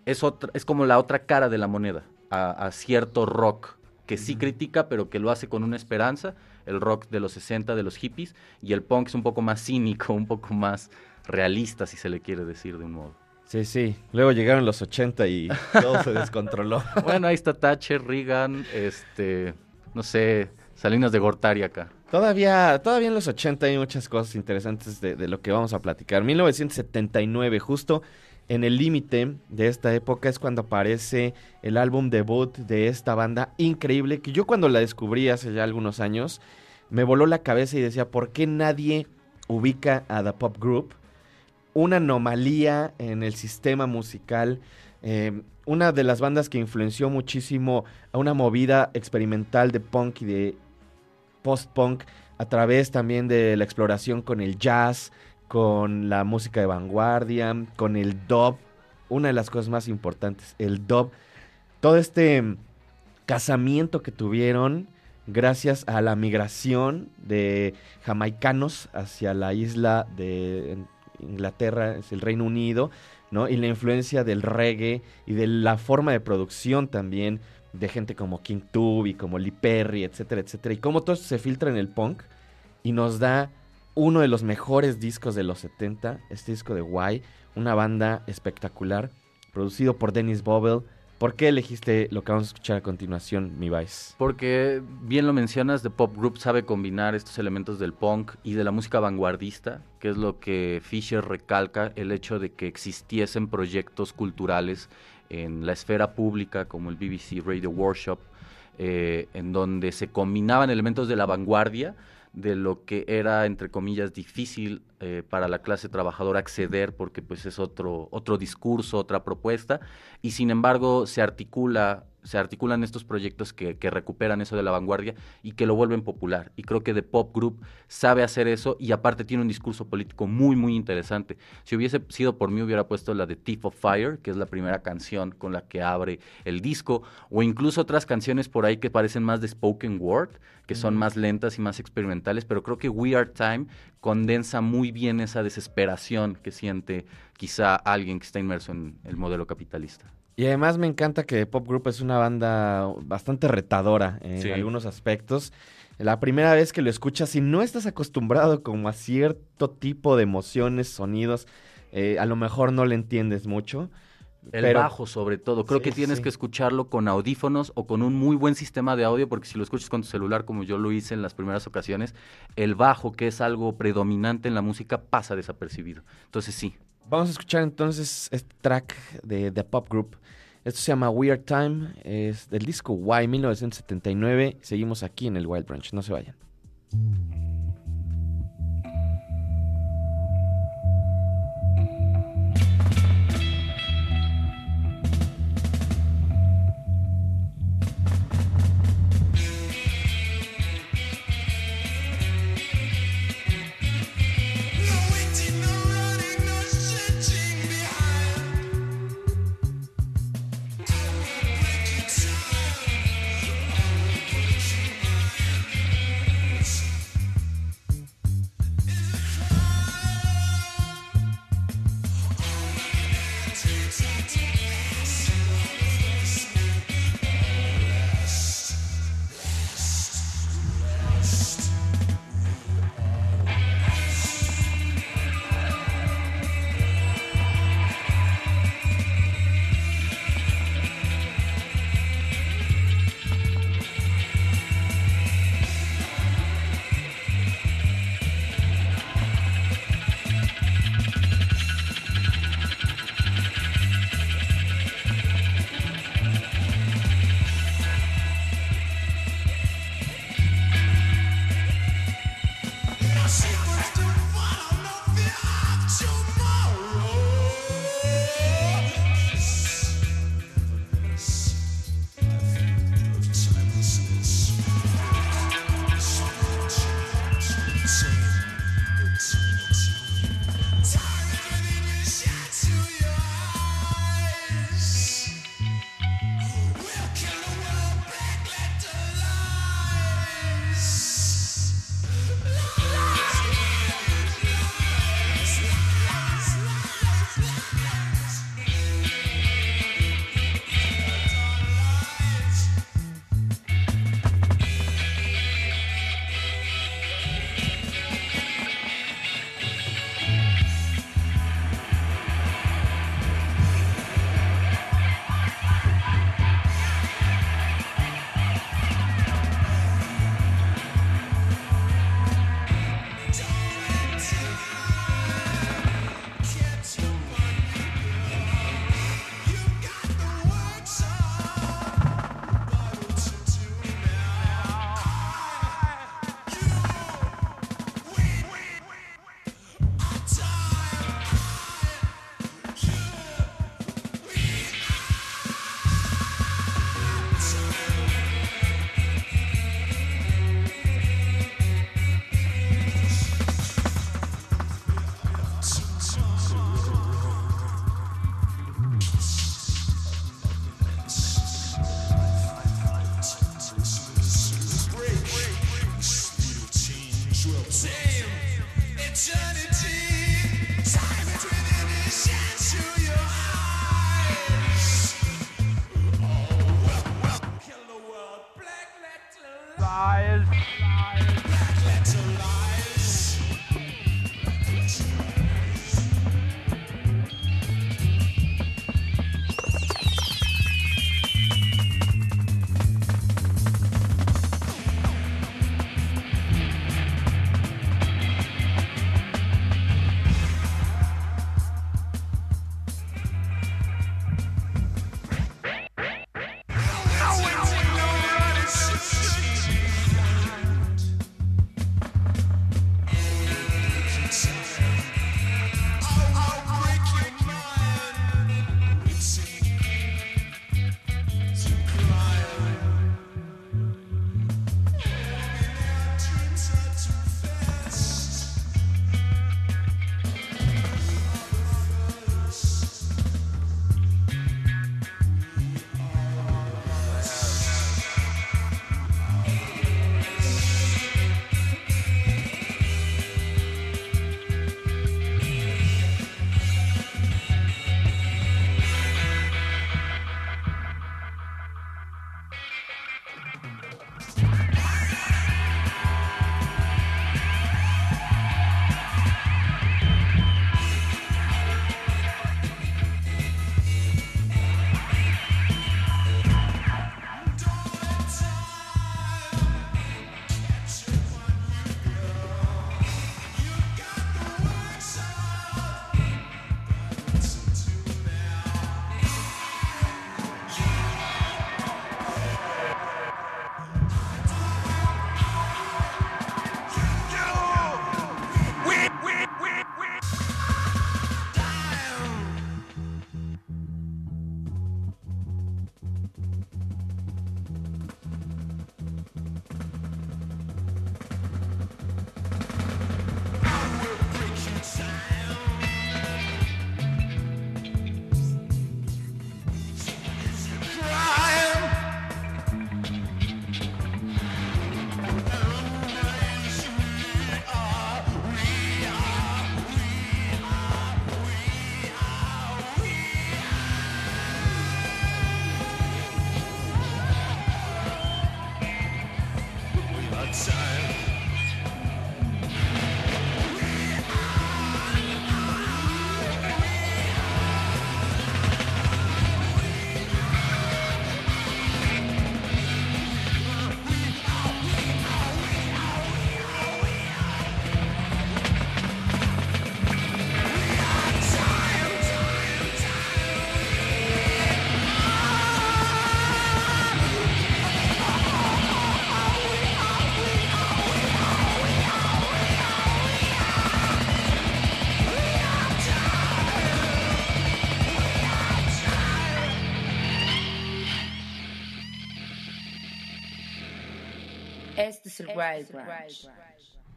es, otra, es como la otra cara de la moneda a cierto rock que sí critica, pero que lo hace con una esperanza, el rock de los 60 de los hippies, y el punk es un poco más cínico, un poco más realista, si se le quiere decir de un modo. Sí, sí. Luego llegaron los 80 y todo se descontroló. (laughs) Bueno, ahí está Thatcher, Reagan, este, no sé, Salinas de Gortari acá. Todavía, todavía en los 80 hay muchas cosas interesantes de, de lo que vamos a platicar. 1979, justo en el límite de esta época es cuando aparece el álbum debut de esta banda increíble que yo cuando la descubrí hace ya algunos años me voló la cabeza y decía, ¿por qué nadie ubica a The Pop Group? Una anomalía en el sistema musical, eh, una de las bandas que influenció muchísimo a una movida experimental de punk y de post-punk a través también de la exploración con el jazz, con la música de vanguardia, con el dub, una de las cosas más importantes, el dub, todo este casamiento que tuvieron gracias a la migración de jamaicanos hacia la isla de Inglaterra, es el Reino Unido, ¿no? Y la influencia del reggae y de la forma de producción también de gente como King Tubby, como Lee Perry, etcétera, etcétera. Y cómo todo se filtra en el punk y nos da uno de los mejores discos de los 70, este disco de Why, una banda espectacular, producido por Dennis Bobel. ¿Por qué elegiste lo que vamos a escuchar a continuación, mi? Porque, bien lo mencionas, The Pop Group sabe combinar estos elementos del punk y de la música vanguardista, que es lo que Fisher recalca, el hecho de que existiesen proyectos culturales en la esfera pública como el BBC Radio Workshop, eh, en donde se combinaban elementos de la vanguardia, de lo que era, entre comillas, difícil eh, para la clase trabajadora acceder porque pues es otro, otro discurso, otra propuesta, y sin embargo se articula se articulan estos proyectos que, que, recuperan eso de la vanguardia y que lo vuelven popular. Y creo que The Pop Group sabe hacer eso y aparte tiene un discurso político muy, muy interesante. Si hubiese sido por mí, hubiera puesto la de Thief of Fire, que es la primera canción con la que abre el disco, o incluso otras canciones por ahí que parecen más de spoken word, que son más lentas y más experimentales, pero creo que We Are Time condensa muy bien esa desesperación que siente quizá alguien que está inmerso en el modelo capitalista. Y además me encanta que Pop Group es una banda bastante retadora en Sí. algunos aspectos. La primera vez que lo escuchas, si no estás acostumbrado como a cierto tipo de emociones, sonidos, eh, a lo mejor no le entiendes mucho. El pero- bajo, sobre todo. Creo Sí, que tienes sí. que escucharlo con audífonos o con un muy buen sistema de audio, porque si lo escuchas con tu celular, como yo lo hice en las primeras ocasiones, el bajo, que es algo predominante en la música, pasa desapercibido. Entonces sí. Vamos a escuchar entonces este track de The Pop Group. Esto se llama Weird Time, es del disco Y 1979. Seguimos aquí en el Wild Branch, no se vayan.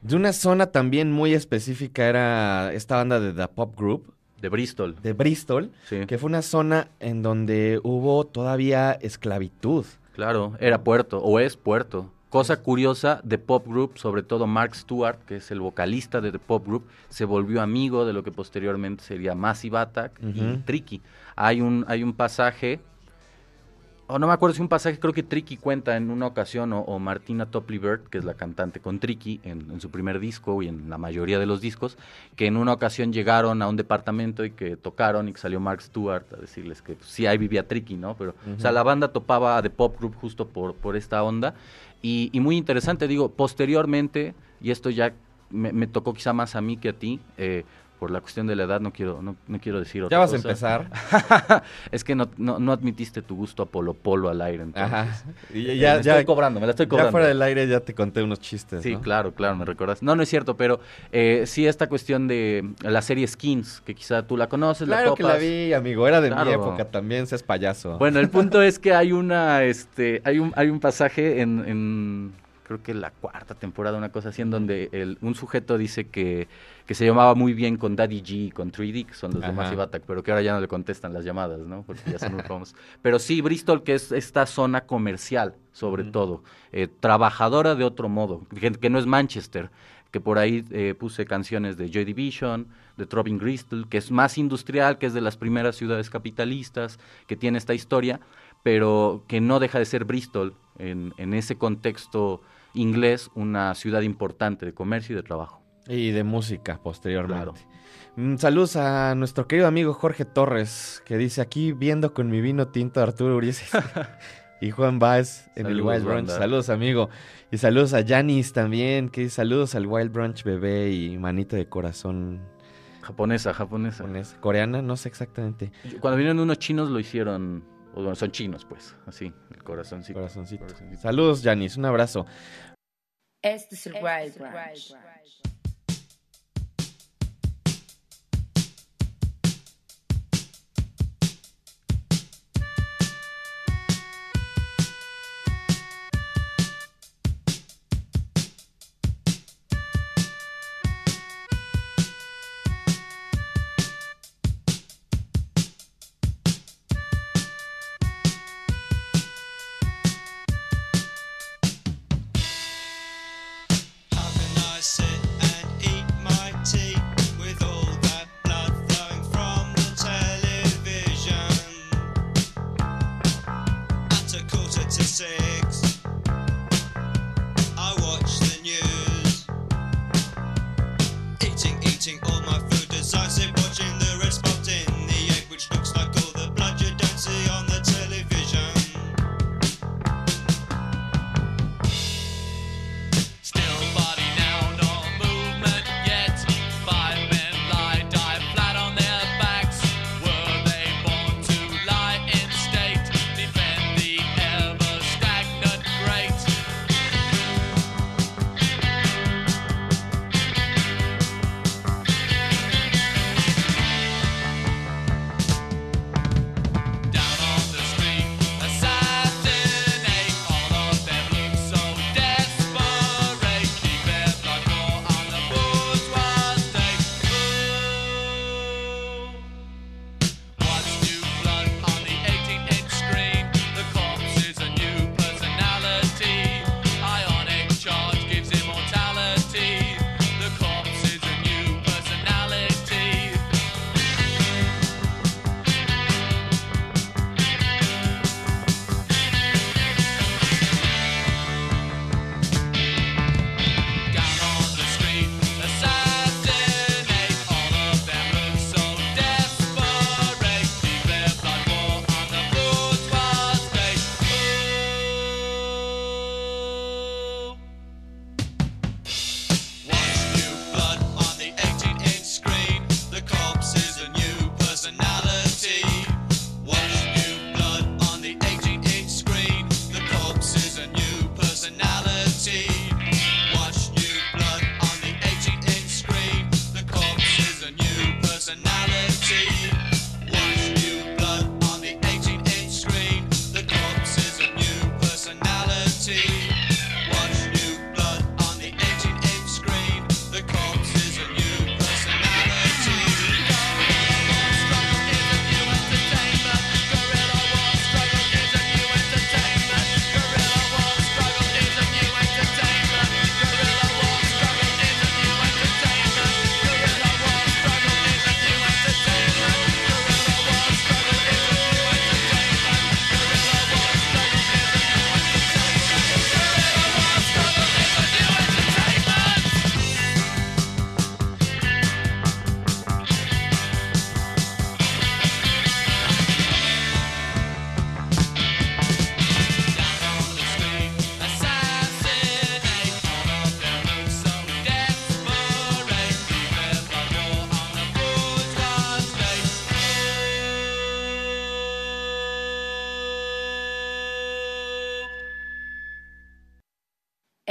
De una zona también muy específica era esta banda de The Pop Group, De Bristol. de Bristol, Sí. que fue una zona en donde hubo todavía esclavitud. Claro, era puerto, o es puerto. Cosa curiosa, de Pop Group, sobre todo Mark Stewart, que es el vocalista de The Pop Group, se volvió amigo de lo que posteriormente sería Massive Attack y. Tricky. Hay un, hay un pasaje, o no me acuerdo si un pasaje, creo que Tricky cuenta en una ocasión, o, o Martina Topley Bird, que es la cantante con Tricky en, en su primer disco y en la mayoría de los discos, que en una ocasión llegaron a un departamento y que tocaron y que salió Mark Stewart a decirles que pues, sí, ahí vivía Tricky, ¿no? Pero, o sea, la banda topaba The Pop Group justo por, por esta onda. Y, y muy interesante, digo, posteriormente, y esto ya me, me tocó quizá más a mí que a ti, eh, por la cuestión de la edad, no quiero, no, no quiero decir otra Ya vas a empezar. (laughs) es que no, no, no admitiste tu gusto a Polo Polo al aire. Entonces. Ajá. Y Eh, ya, me ya, estoy cobrando, me la estoy ya cobrando. fuera del aire ya te conté unos chistes. Sí, ¿no? claro, claro, me recordas. No, no es cierto, pero eh, sí esta cuestión de la serie Skins, que quizá tú la conoces, Claro la que la vi, amigo. Era de mi época también, seas payaso. Bueno, el punto (laughs) es que hay una, este, hay un, hay un pasaje en, en, creo que la cuarta temporada, una cosa así, en donde el, un sujeto dice que, que se llamaba muy bien con Daddy G y con 3D, que son los Ajá. Massive Attack, pero que ahora ya no le contestan las llamadas, ¿no? Porque ya son muy famosos. Pero sí, Bristol, que es esta zona comercial, sobre todo, eh, trabajadora de otro modo, que, que no es Manchester, que por ahí eh, puse canciones de Joy Division, de Throbbing Bristol, que es más industrial, que es de las primeras ciudades capitalistas, que tiene esta historia, pero que no deja de ser Bristol en, en ese contexto inglés una ciudad importante de comercio y de trabajo. Y de música posteriormente. Mm, saludos a nuestro querido amigo Jorge Torres, que dice aquí viendo con mi vino tinto Arturo Urias (laughs) y Juan Baez en el Wild Brunch. Saludos, amigo. Y saludos a Janis también, que dice saludos al Wild Brunch bebé y manita de corazón Japonesa, japonesa. japonesa, coreana, no sé exactamente. Cuando vinieron unos chinos lo hicieron, o bueno, son chinos pues, así, el corazoncito. Corazoncito. Corazoncito. Saludos, Janis, un abrazo. Este es el Wild Brunch. How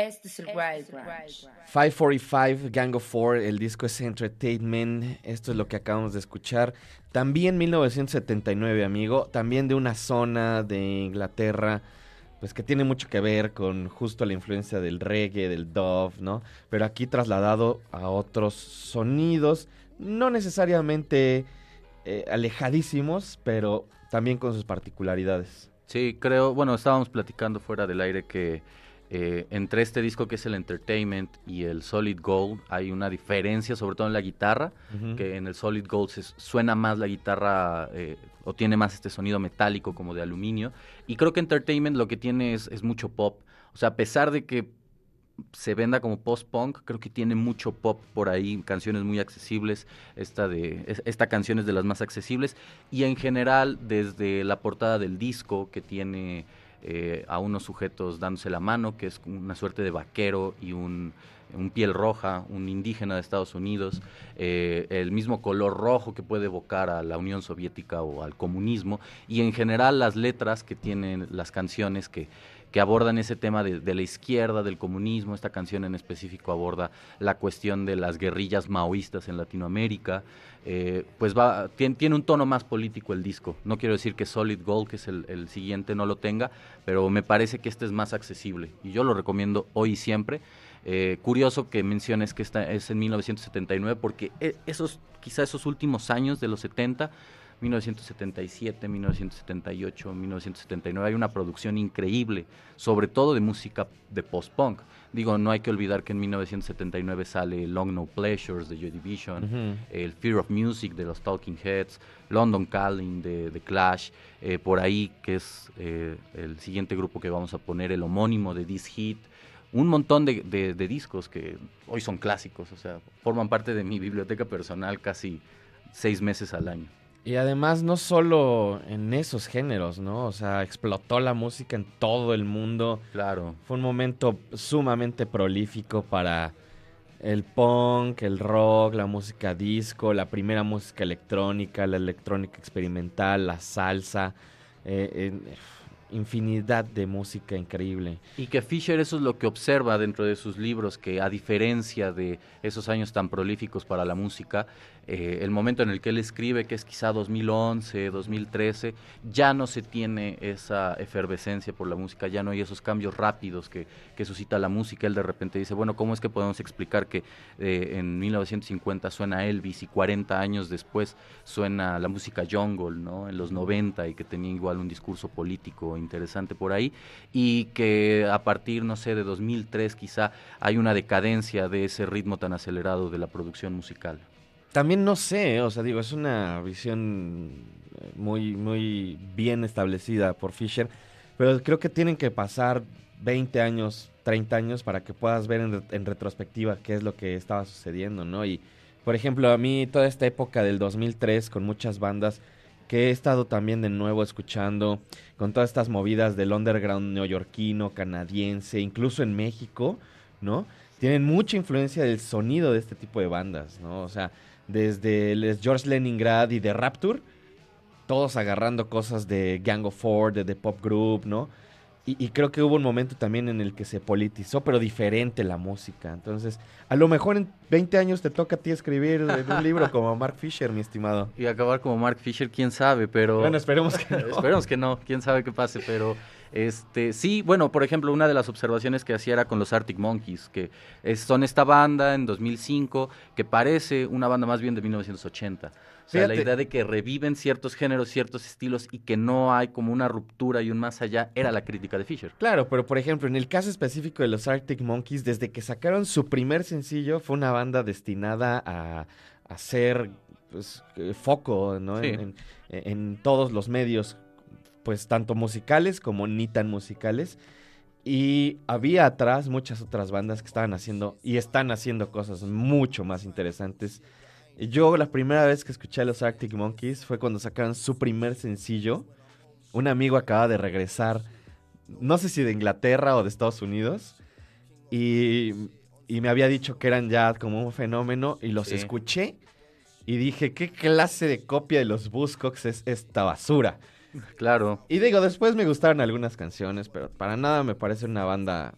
Este es el Wild Brunch. 545, Gang of Four, el disco es Entertainment, esto es lo que acabamos de escuchar. También 1979, amigo, también de una zona de Inglaterra, pues que tiene mucho que ver con justo la influencia del reggae, del dove, ¿no? Pero aquí trasladado a otros sonidos, no necesariamente eh, alejadísimos, pero también con sus particularidades. Sí, creo, bueno, estábamos platicando fuera del aire que eh, entre este disco que es el Entertainment y el Solid Gold hay una diferencia, sobre todo en la guitarra, que en el Solid Gold se suena más la guitarra eh, o tiene más este sonido metálico como de aluminio. Y creo que Entertainment lo que tiene es, es mucho pop. O sea, a pesar de que se venda como post-punk, creo que tiene mucho pop por ahí, canciones muy accesibles, esta, de, es- esta canción es de las más accesibles, y en general desde la portada del disco que tiene eh, a unos sujetos dándose la mano, que es una suerte de vaquero y un, piel roja, un indígena de Estados Unidos, eh, el mismo color rojo que puede evocar a la Unión Soviética o al comunismo, y en general las letras que tienen las canciones que, que abordan ese tema de, de la izquierda, del comunismo, esta canción en específico aborda la cuestión de las guerrillas maoístas en Latinoamérica, eh, pues va, tiene, tiene un tono más político el disco. No quiero decir que Solid Gold, que es el, siguiente, no lo tenga, pero me parece que este es más accesible y yo lo recomiendo hoy y siempre. Eh, curioso que menciones que esta es en 1979 porque e- esos, quizá esos últimos años de los 70, 1977, 1978, 1979, hay una producción increíble, sobre todo de música de post-punk. Digo, no hay que olvidar que en 1979 sale Long No Pleasures de Joy Division, el Fear of Music de los Talking Heads, London Calling de The Clash, eh, por ahí que es eh, el siguiente grupo que vamos a poner, el homónimo de This Hit, un montón de, de- de discos que hoy son clásicos, o sea, forman parte de mi biblioteca personal casi seis meses al año. Y además no solo en esos géneros, ¿no? O sea, explotó la música en todo el mundo. Claro. Fue un momento sumamente prolífico para el punk, el rock, la música disco, la primera música electrónica, la electrónica experimental, la salsa, eh, eh, infinidad de música increíble. Y que Fisher eso es lo que observa dentro de sus libros, que a diferencia de esos años tan prolíficos para la música, eh, el momento en el que él escribe, que es quizá 2011, 2013, ya no se tiene esa efervescencia por la música, ya no hay esos cambios rápidos que, que suscita la música. Él de repente dice, bueno, ¿cómo es que podemos explicar que eh, en 1950 suena Elvis y 40 años después suena la música jungle, ¿no? En los 90 y que tenía igual un discurso político interesante por ahí y que a partir, no sé, de 2003 quizá hay una decadencia de ese ritmo tan acelerado de la producción musical. También no sé, o sea, digo, es una visión eh, muy, muy bien establecida por Fisher, pero creo que tienen que pasar 20 años, 30 años para que puedas ver en, en retrospectiva qué es lo que estaba sucediendo, ¿no? Y, por ejemplo, a mí toda esta época del 2003 con muchas bandas que he estado también de nuevo escuchando, con todas estas movidas del underground neoyorquino, canadiense, incluso en México, ¿no? Tienen mucha influencia del sonido de este tipo de bandas, ¿no? O sea, desde el George Leningrad y de Rapture, todos agarrando cosas de Gang of Four, de The Pop Group, ¿no? Y, y creo que hubo un momento también en el que se politizó, pero diferente la música. Entonces, a lo mejor en 20 años te toca a ti escribir un libro (laughs) como Mark Fisher, mi estimado. Y acabar como Mark Fisher, quién sabe, pero... Bueno, esperemos que (laughs) no. Esperemos que no, quién sabe qué pase, pero este sí, bueno, por ejemplo, una de las observaciones que hacía era con los Arctic Monkeys, que es- son esta banda en 2005 que parece una banda más bien de 1980. O sea, la idea de que reviven ciertos géneros, ciertos estilos y que no hay como una ruptura y un más allá era la crítica de Fisher. Claro, pero por ejemplo, en el caso específico de los Arctic Monkeys, desde que sacaron su primer sencillo, fue una banda destinada a, a ser pues, eh, foco ¿no? Sí. en, en- en todos los medios, pues tanto musicales como ni tan musicales. Y había atrás muchas otras bandas que estaban haciendo y están haciendo cosas mucho más interesantes. Yo la primera vez que escuché a los Arctic Monkeys fue cuando sacaron su primer sencillo. Un amigo acaba de regresar no sé si de Inglaterra o de Estados Unidos, y, y me había dicho que eran ya como un fenómeno, y los Sí. escuché, y dije, ¿qué clase de copia de los Buzzcocks es esta basura? Claro. Y digo, después me gustaron algunas canciones, pero para nada me parece una banda,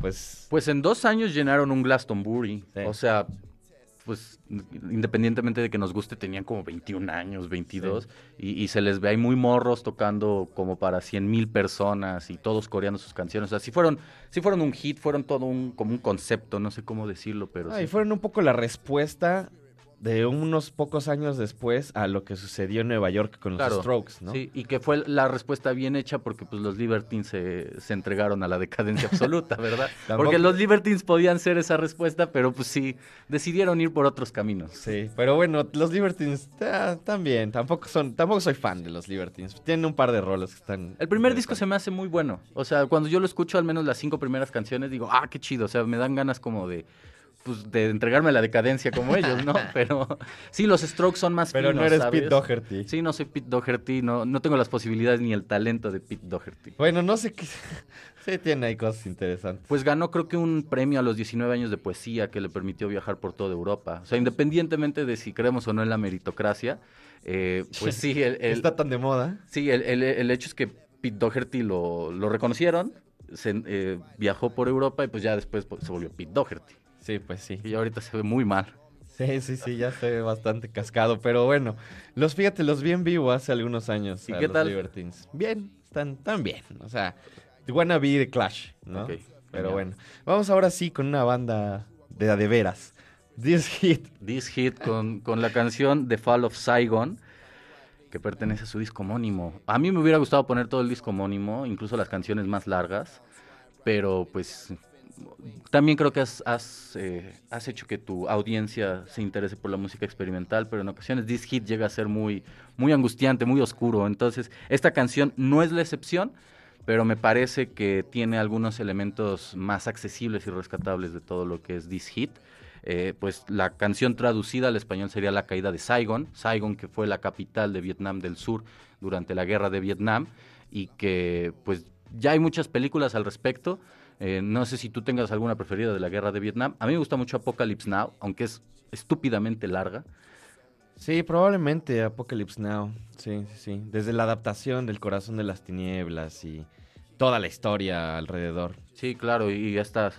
pues... Pues en dos años llenaron un Glastonbury. Sí. O sea, pues independientemente de que nos guste, tenían como 21 años, 22. Y, y se les ve ahí muy morros tocando como para 100 mil personas y todos coreando sus canciones. O sea, sí fueron, sí fueron un hit, fueron todo un, como un concepto, no sé cómo decirlo, pero Ah, sí. y fueron un poco la respuesta de unos pocos años después a lo que sucedió en Nueva York con los Strokes, ¿no? Sí, y que fue la respuesta bien hecha porque pues los Libertines se, se entregaron a la decadencia absoluta, (laughs) ¿verdad? Porque los Libertines podían ser esa respuesta, pero pues sí, decidieron ir por otros caminos. Sí, pero bueno, los Libertines ah, también, tampoco son, tampoco soy fan de los Libertines. Tienen un par de roles que están. El primer disco se me hace muy bueno. O sea, cuando yo lo escucho, al menos las cinco primeras canciones, digo, ah, qué chido. O sea, me dan ganas como de, pues, de entregarme a la decadencia como ellos, ¿no? (laughs) Pero sí, los Strokes son más Pero no eres ¿sabes? Pete Doherty. Sí, no soy Pete Doherty, no, no tengo las posibilidades ni el talento de Pete Doherty. Bueno, no sé qué. (laughs) sí, tiene ahí cosas interesantes. Pues ganó creo que un premio a los 19 años de poesía que le permitió viajar por toda Europa. O sea, independientemente de si creemos o no en la meritocracia, eh, pues (laughs) sí, el, el- Está tan de moda. sí el, el- el hecho es que Pete Doherty lo, lo reconocieron, se, eh, viajó por Europa y pues ya después pues, se volvió Pete Doherty. Sí, pues sí. Y ahorita se ve muy mal. Sí, sí, sí, ya se ve bastante cascado. Pero bueno, los fíjate, los vi en vivo hace algunos años. ¿Y a qué los tal? Libertines. Bien, están tan bien. O sea, wannabe de Clash, ¿no? Pero genial. bueno, vamos ahora sí con una banda de de veras. This Hit. This Hit con, con la canción The Fall of Saigon, que pertenece a su disco homónimo. A mí me hubiera gustado poner todo el disco homónimo, incluso las canciones más largas, pero pues también creo que has, has, eh, has hecho que tu audiencia se interese por la música experimental, pero en ocasiones This Hit llega a ser muy, muy angustiante, muy oscuro. Entonces, esta canción no es la excepción, pero me parece que tiene algunos elementos más accesibles y rescatables de todo lo que es This Hit. Eh, pues la canción traducida al español sería La caída de Saigon, Saigon que fue la capital de Vietnam del Sur durante la guerra de Vietnam y que pues ya hay muchas películas al respecto. Eh, no sé si tú tengas alguna preferida de la guerra de Vietnam. A mí me gusta mucho Apocalypse Now, aunque es estúpidamente larga. Sí, probablemente Apocalypse Now. Sí, sí, sí. Desde la adaptación del Corazón de las Tinieblas y toda la historia alrededor. Sí, claro, y esta...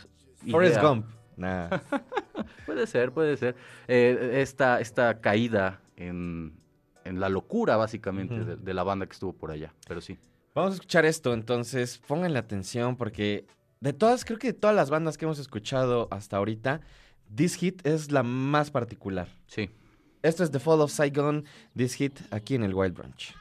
Forrest Gump. Nah. (laughs) Puede ser, puede ser. Eh, esta, esta caída en, en la locura, básicamente, de, de la banda que estuvo por allá. Pero sí. Vamos a escuchar esto, entonces pónganle atención porque de todas, creo que de todas las bandas que hemos escuchado hasta ahorita, This Hit es la más particular. Sí. Esto es The Fall of Saigon, This Hit, aquí en el Wild Branch.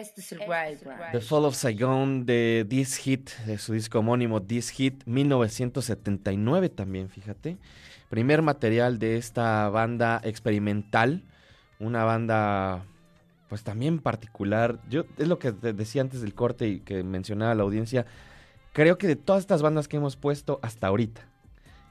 Es el Wild Brunch. The Fall of Saigon de This Hit, de su disco homónimo This Hit, 1979 también, fíjate. Primer material de esta banda experimental, una banda pues también particular. Yo es lo que te decía antes del corte y que mencionaba la audiencia. Creo que de todas estas bandas que hemos puesto hasta ahorita,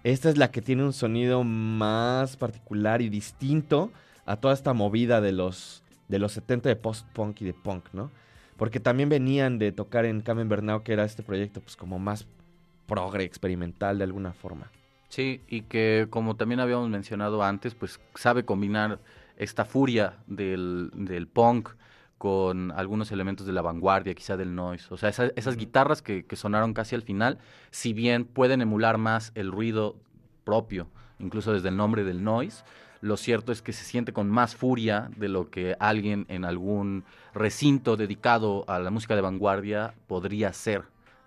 esta es la que tiene un sonido más particular y distinto a toda esta movida de los de los 70 de post-punk y de punk, ¿no? Porque también venían de tocar en Carmen Bernau, que era este proyecto pues como más progre, experimental de alguna forma. Sí, y que como también habíamos mencionado antes, pues sabe combinar esta furia del, del punk con algunos elementos de la vanguardia, quizá del noise. O sea, esa- esas guitarras que, que sonaron casi al final, si bien pueden emular más el ruido propio, incluso desde el nombre del noise, lo cierto es que se siente con más furia de lo que alguien en algún recinto dedicado a la música de vanguardia podría ser,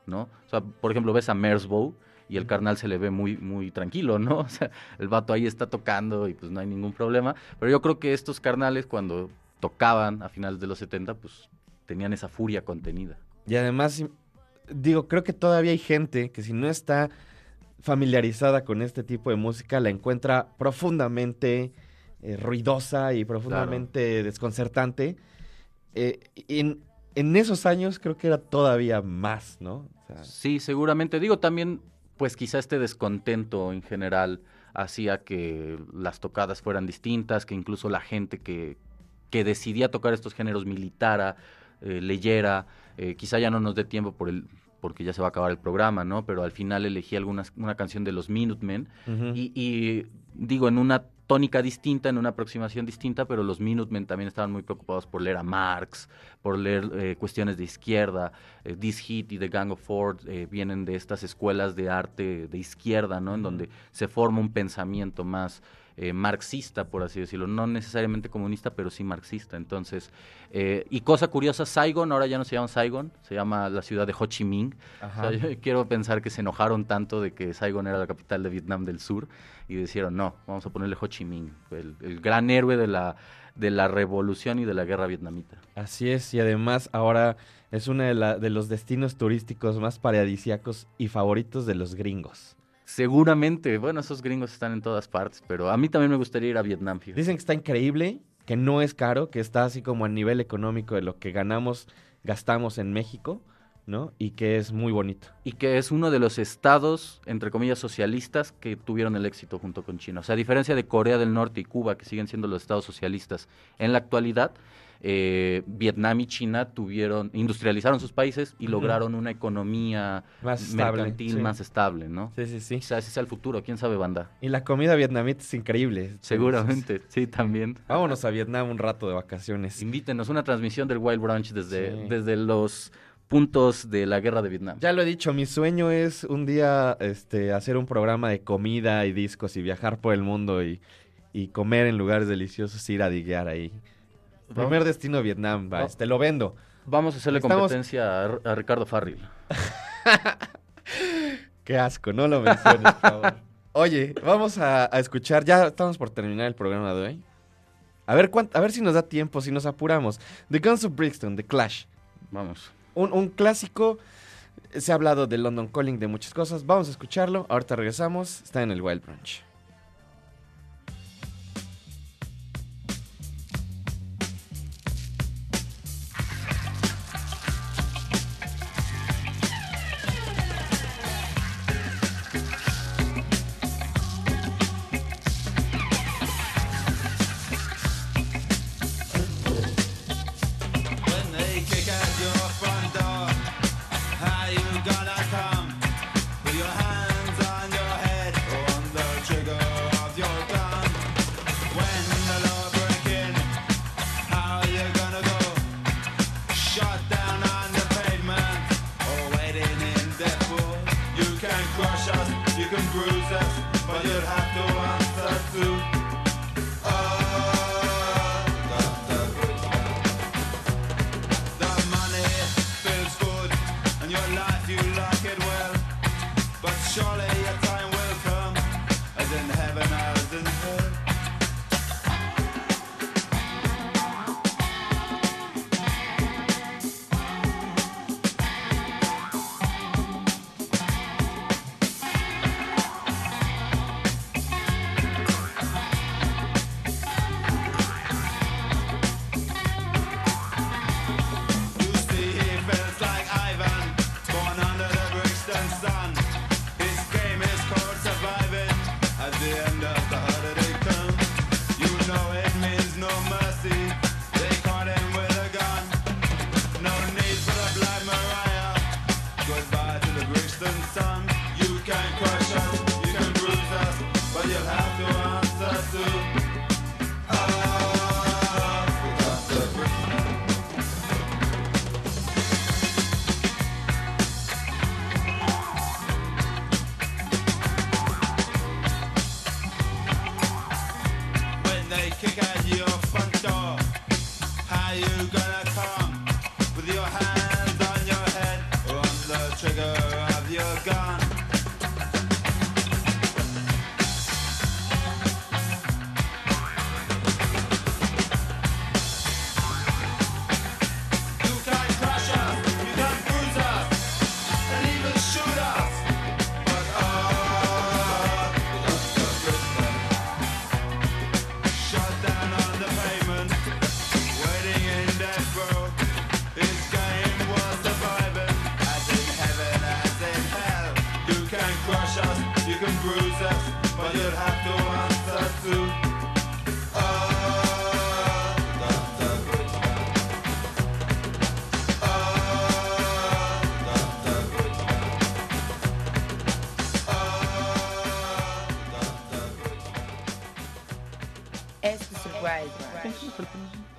¿no? O sea, por ejemplo, ves a Merzbow y el carnal se le ve muy, muy tranquilo, ¿no? (laughs) O sea, el vato ahí está tocando y pues no hay ningún problema. Pero yo creo que estos carnales cuando tocaban a finales de los 70, pues tenían esa furia contenida. Y además, digo, creo que todavía hay gente que si no está familiarizada con este tipo de música, la encuentra profundamente eh, ruidosa y profundamente desconcertante. Eh, en, en esos años creo que era todavía más, ¿no? O sea, Sí, seguramente. Digo también, pues quizá este descontento en general hacía que las tocadas fueran distintas, que incluso la gente que, que decidía tocar estos géneros militara, eh, leyera, eh, quizá ya no nos dé tiempo por el porque ya se va a acabar el programa, ¿no? Pero al final elegí algunas, una canción de los Minutemen y, y digo, en una tónica distinta, en una aproximación distinta, pero los Minutemen también estaban muy preocupados por leer a Marx, por leer eh, cuestiones de izquierda. Eh, This Hit y The Gang of Four eh, vienen de estas escuelas de arte de izquierda, ¿no? En donde se forma un pensamiento más eh, marxista, por así decirlo. No necesariamente comunista, pero sí marxista. Entonces, eh, y cosa curiosa, Saigon ahora ya no se llama Saigon, se llama la ciudad de Ho Chi Minh. O Ajá. sea, (laughs) yo quiero pensar que se enojaron tanto de que Saigon era la capital de Vietnam del Sur y dijeron, no, vamos a ponerle Ho Chi Minh, el, el gran héroe de la, de la revolución y de la guerra vietnamita. Así es, y además ahora es uno de, de los destinos turísticos más paradisíacos y favoritos de los gringos. Seguramente, bueno, esos gringos están en todas partes, pero a mí también me gustaría ir a Vietnam. fíjate. Dicen que está increíble, que no es caro, que está así como a nivel económico de lo que ganamos, gastamos en México, ¿no? Y que es muy bonito. Y que es uno de los estados, entre comillas, socialistas que tuvieron el éxito junto con China. O sea, a diferencia de Corea del Norte y Cuba, que siguen siendo los estados socialistas en la actualidad, eh, Vietnam y China tuvieron, industrializaron sus países y lograron una economía Más estable, mercantil sí. más estable, ¿no? Sí, sí, sí. Quizás ese sea el futuro, quién sabe, banda. Y la comida vietnamita es increíble. Seguramente, sí, también. Vámonos a Vietnam un rato de vacaciones. Invítenos una transmisión del Wild Brunch desde, Sí. desde los puntos de la guerra de Vietnam. Ya lo he dicho, mi sueño es un día este, hacer un programa de comida y discos y viajar por el mundo y, y comer en lugares deliciosos ir a diguear ahí. Primer destino Vietnam, va, este, lo vendo. Vamos a hacerle Estamos- competencia a, a Ricardo Farril. (laughs) Qué asco, no lo menciones, por favor. Oye, vamos a, a escuchar, ya estamos por terminar el programa de hoy. A ver, cuánt- a ver si nos da tiempo, si nos apuramos. The Guns of Brixton, The Clash. Vamos. Un, un clásico, se ha hablado de London Calling, de muchas cosas. Vamos a escucharlo, ahorita regresamos, está en el Wild Brunch.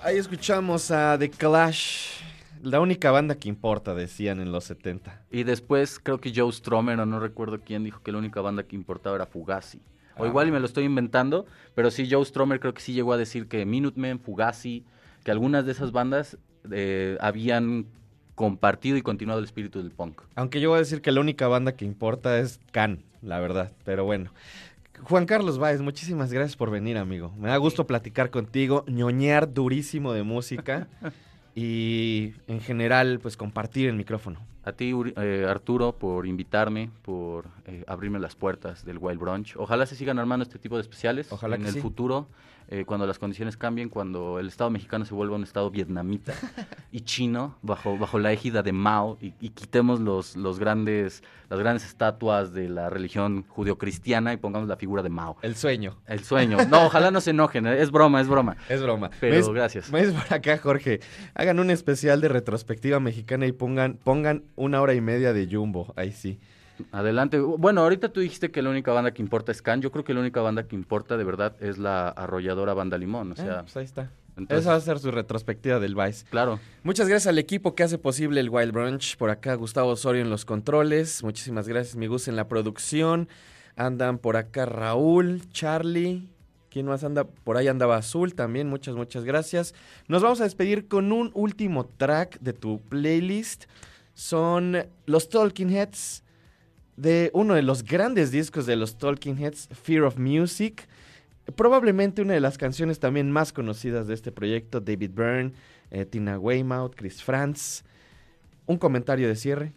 Ahí escuchamos a The Clash, la única banda que importa, decían en los 70. Y después creo que Joe Stromer, o no recuerdo quién, dijo que la única banda que importaba era Fugazi. O Ah. igual y me lo estoy inventando, pero sí Joe Stromer creo que sí llegó a decir que Minutemen, Fugazi, que algunas de esas bandas eh, habían compartido y continuado el espíritu del punk. Aunque yo voy a decir que la única banda que importa es Can, la verdad, pero bueno. Juan Carlos Báez, muchísimas gracias por venir, amigo. Me da gusto platicar contigo, ñoñar durísimo de música (laughs) y en general, pues compartir el micrófono. A ti, eh, Arturo, por invitarme, por eh, abrirme las puertas del Wild Brunch. Ojalá se sigan armando este tipo de especiales Ojalá en que el sí. futuro, eh, cuando las condiciones cambien, cuando el Estado mexicano se vuelva un Estado vietnamita (laughs) y chino, bajo, bajo la égida de Mao, y, y quitemos los, los grandes, las grandes estatuas de la religión judio-cristiana y pongamos la figura de Mao. El sueño. El sueño. No, ojalá no se enojen, eh, es broma, es broma. Es broma. Pero gracias. ¿Ves por acá, Jorge? Hagan un especial de retrospectiva mexicana y pongan, pongan una hora y media de Jumbo. Ahí sí. Adelante. Bueno, ahorita tú dijiste que la única banda que importa es Can. Yo creo que la única banda que importa de verdad es la arrolladora Banda Limón. O sea, Ah, pues ahí está. entonces, Esa va a ser su retrospectiva del Vice. claro. Muchas gracias al equipo que hace posible el Wild Brunch. Por acá Gustavo Osorio en los controles. Muchísimas gracias, mi Gus, en la producción. Andan por acá Raúl, Charlie. ¿Quién más anda? Por ahí andaba Azul también. Muchas, muchas gracias. Nos vamos a despedir con un último track de tu playlist. Son los Talking Heads de uno de los grandes discos de los Talking Heads, Fear of Music. Probablemente una de las canciones también más conocidas de este proyecto, David Byrne, eh, Tina Weymouth, Chris Franz. Un comentario de cierre.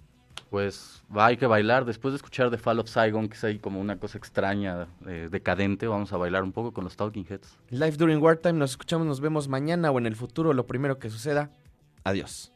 Pues va, hay que bailar. Después de escuchar The Fall of Saigon, que es ahí como una cosa extraña, eh, decadente, vamos a bailar un poco con los Talking Heads. Live During Wartime, nos escuchamos, nos vemos mañana o en el futuro, lo primero que suceda. Adiós.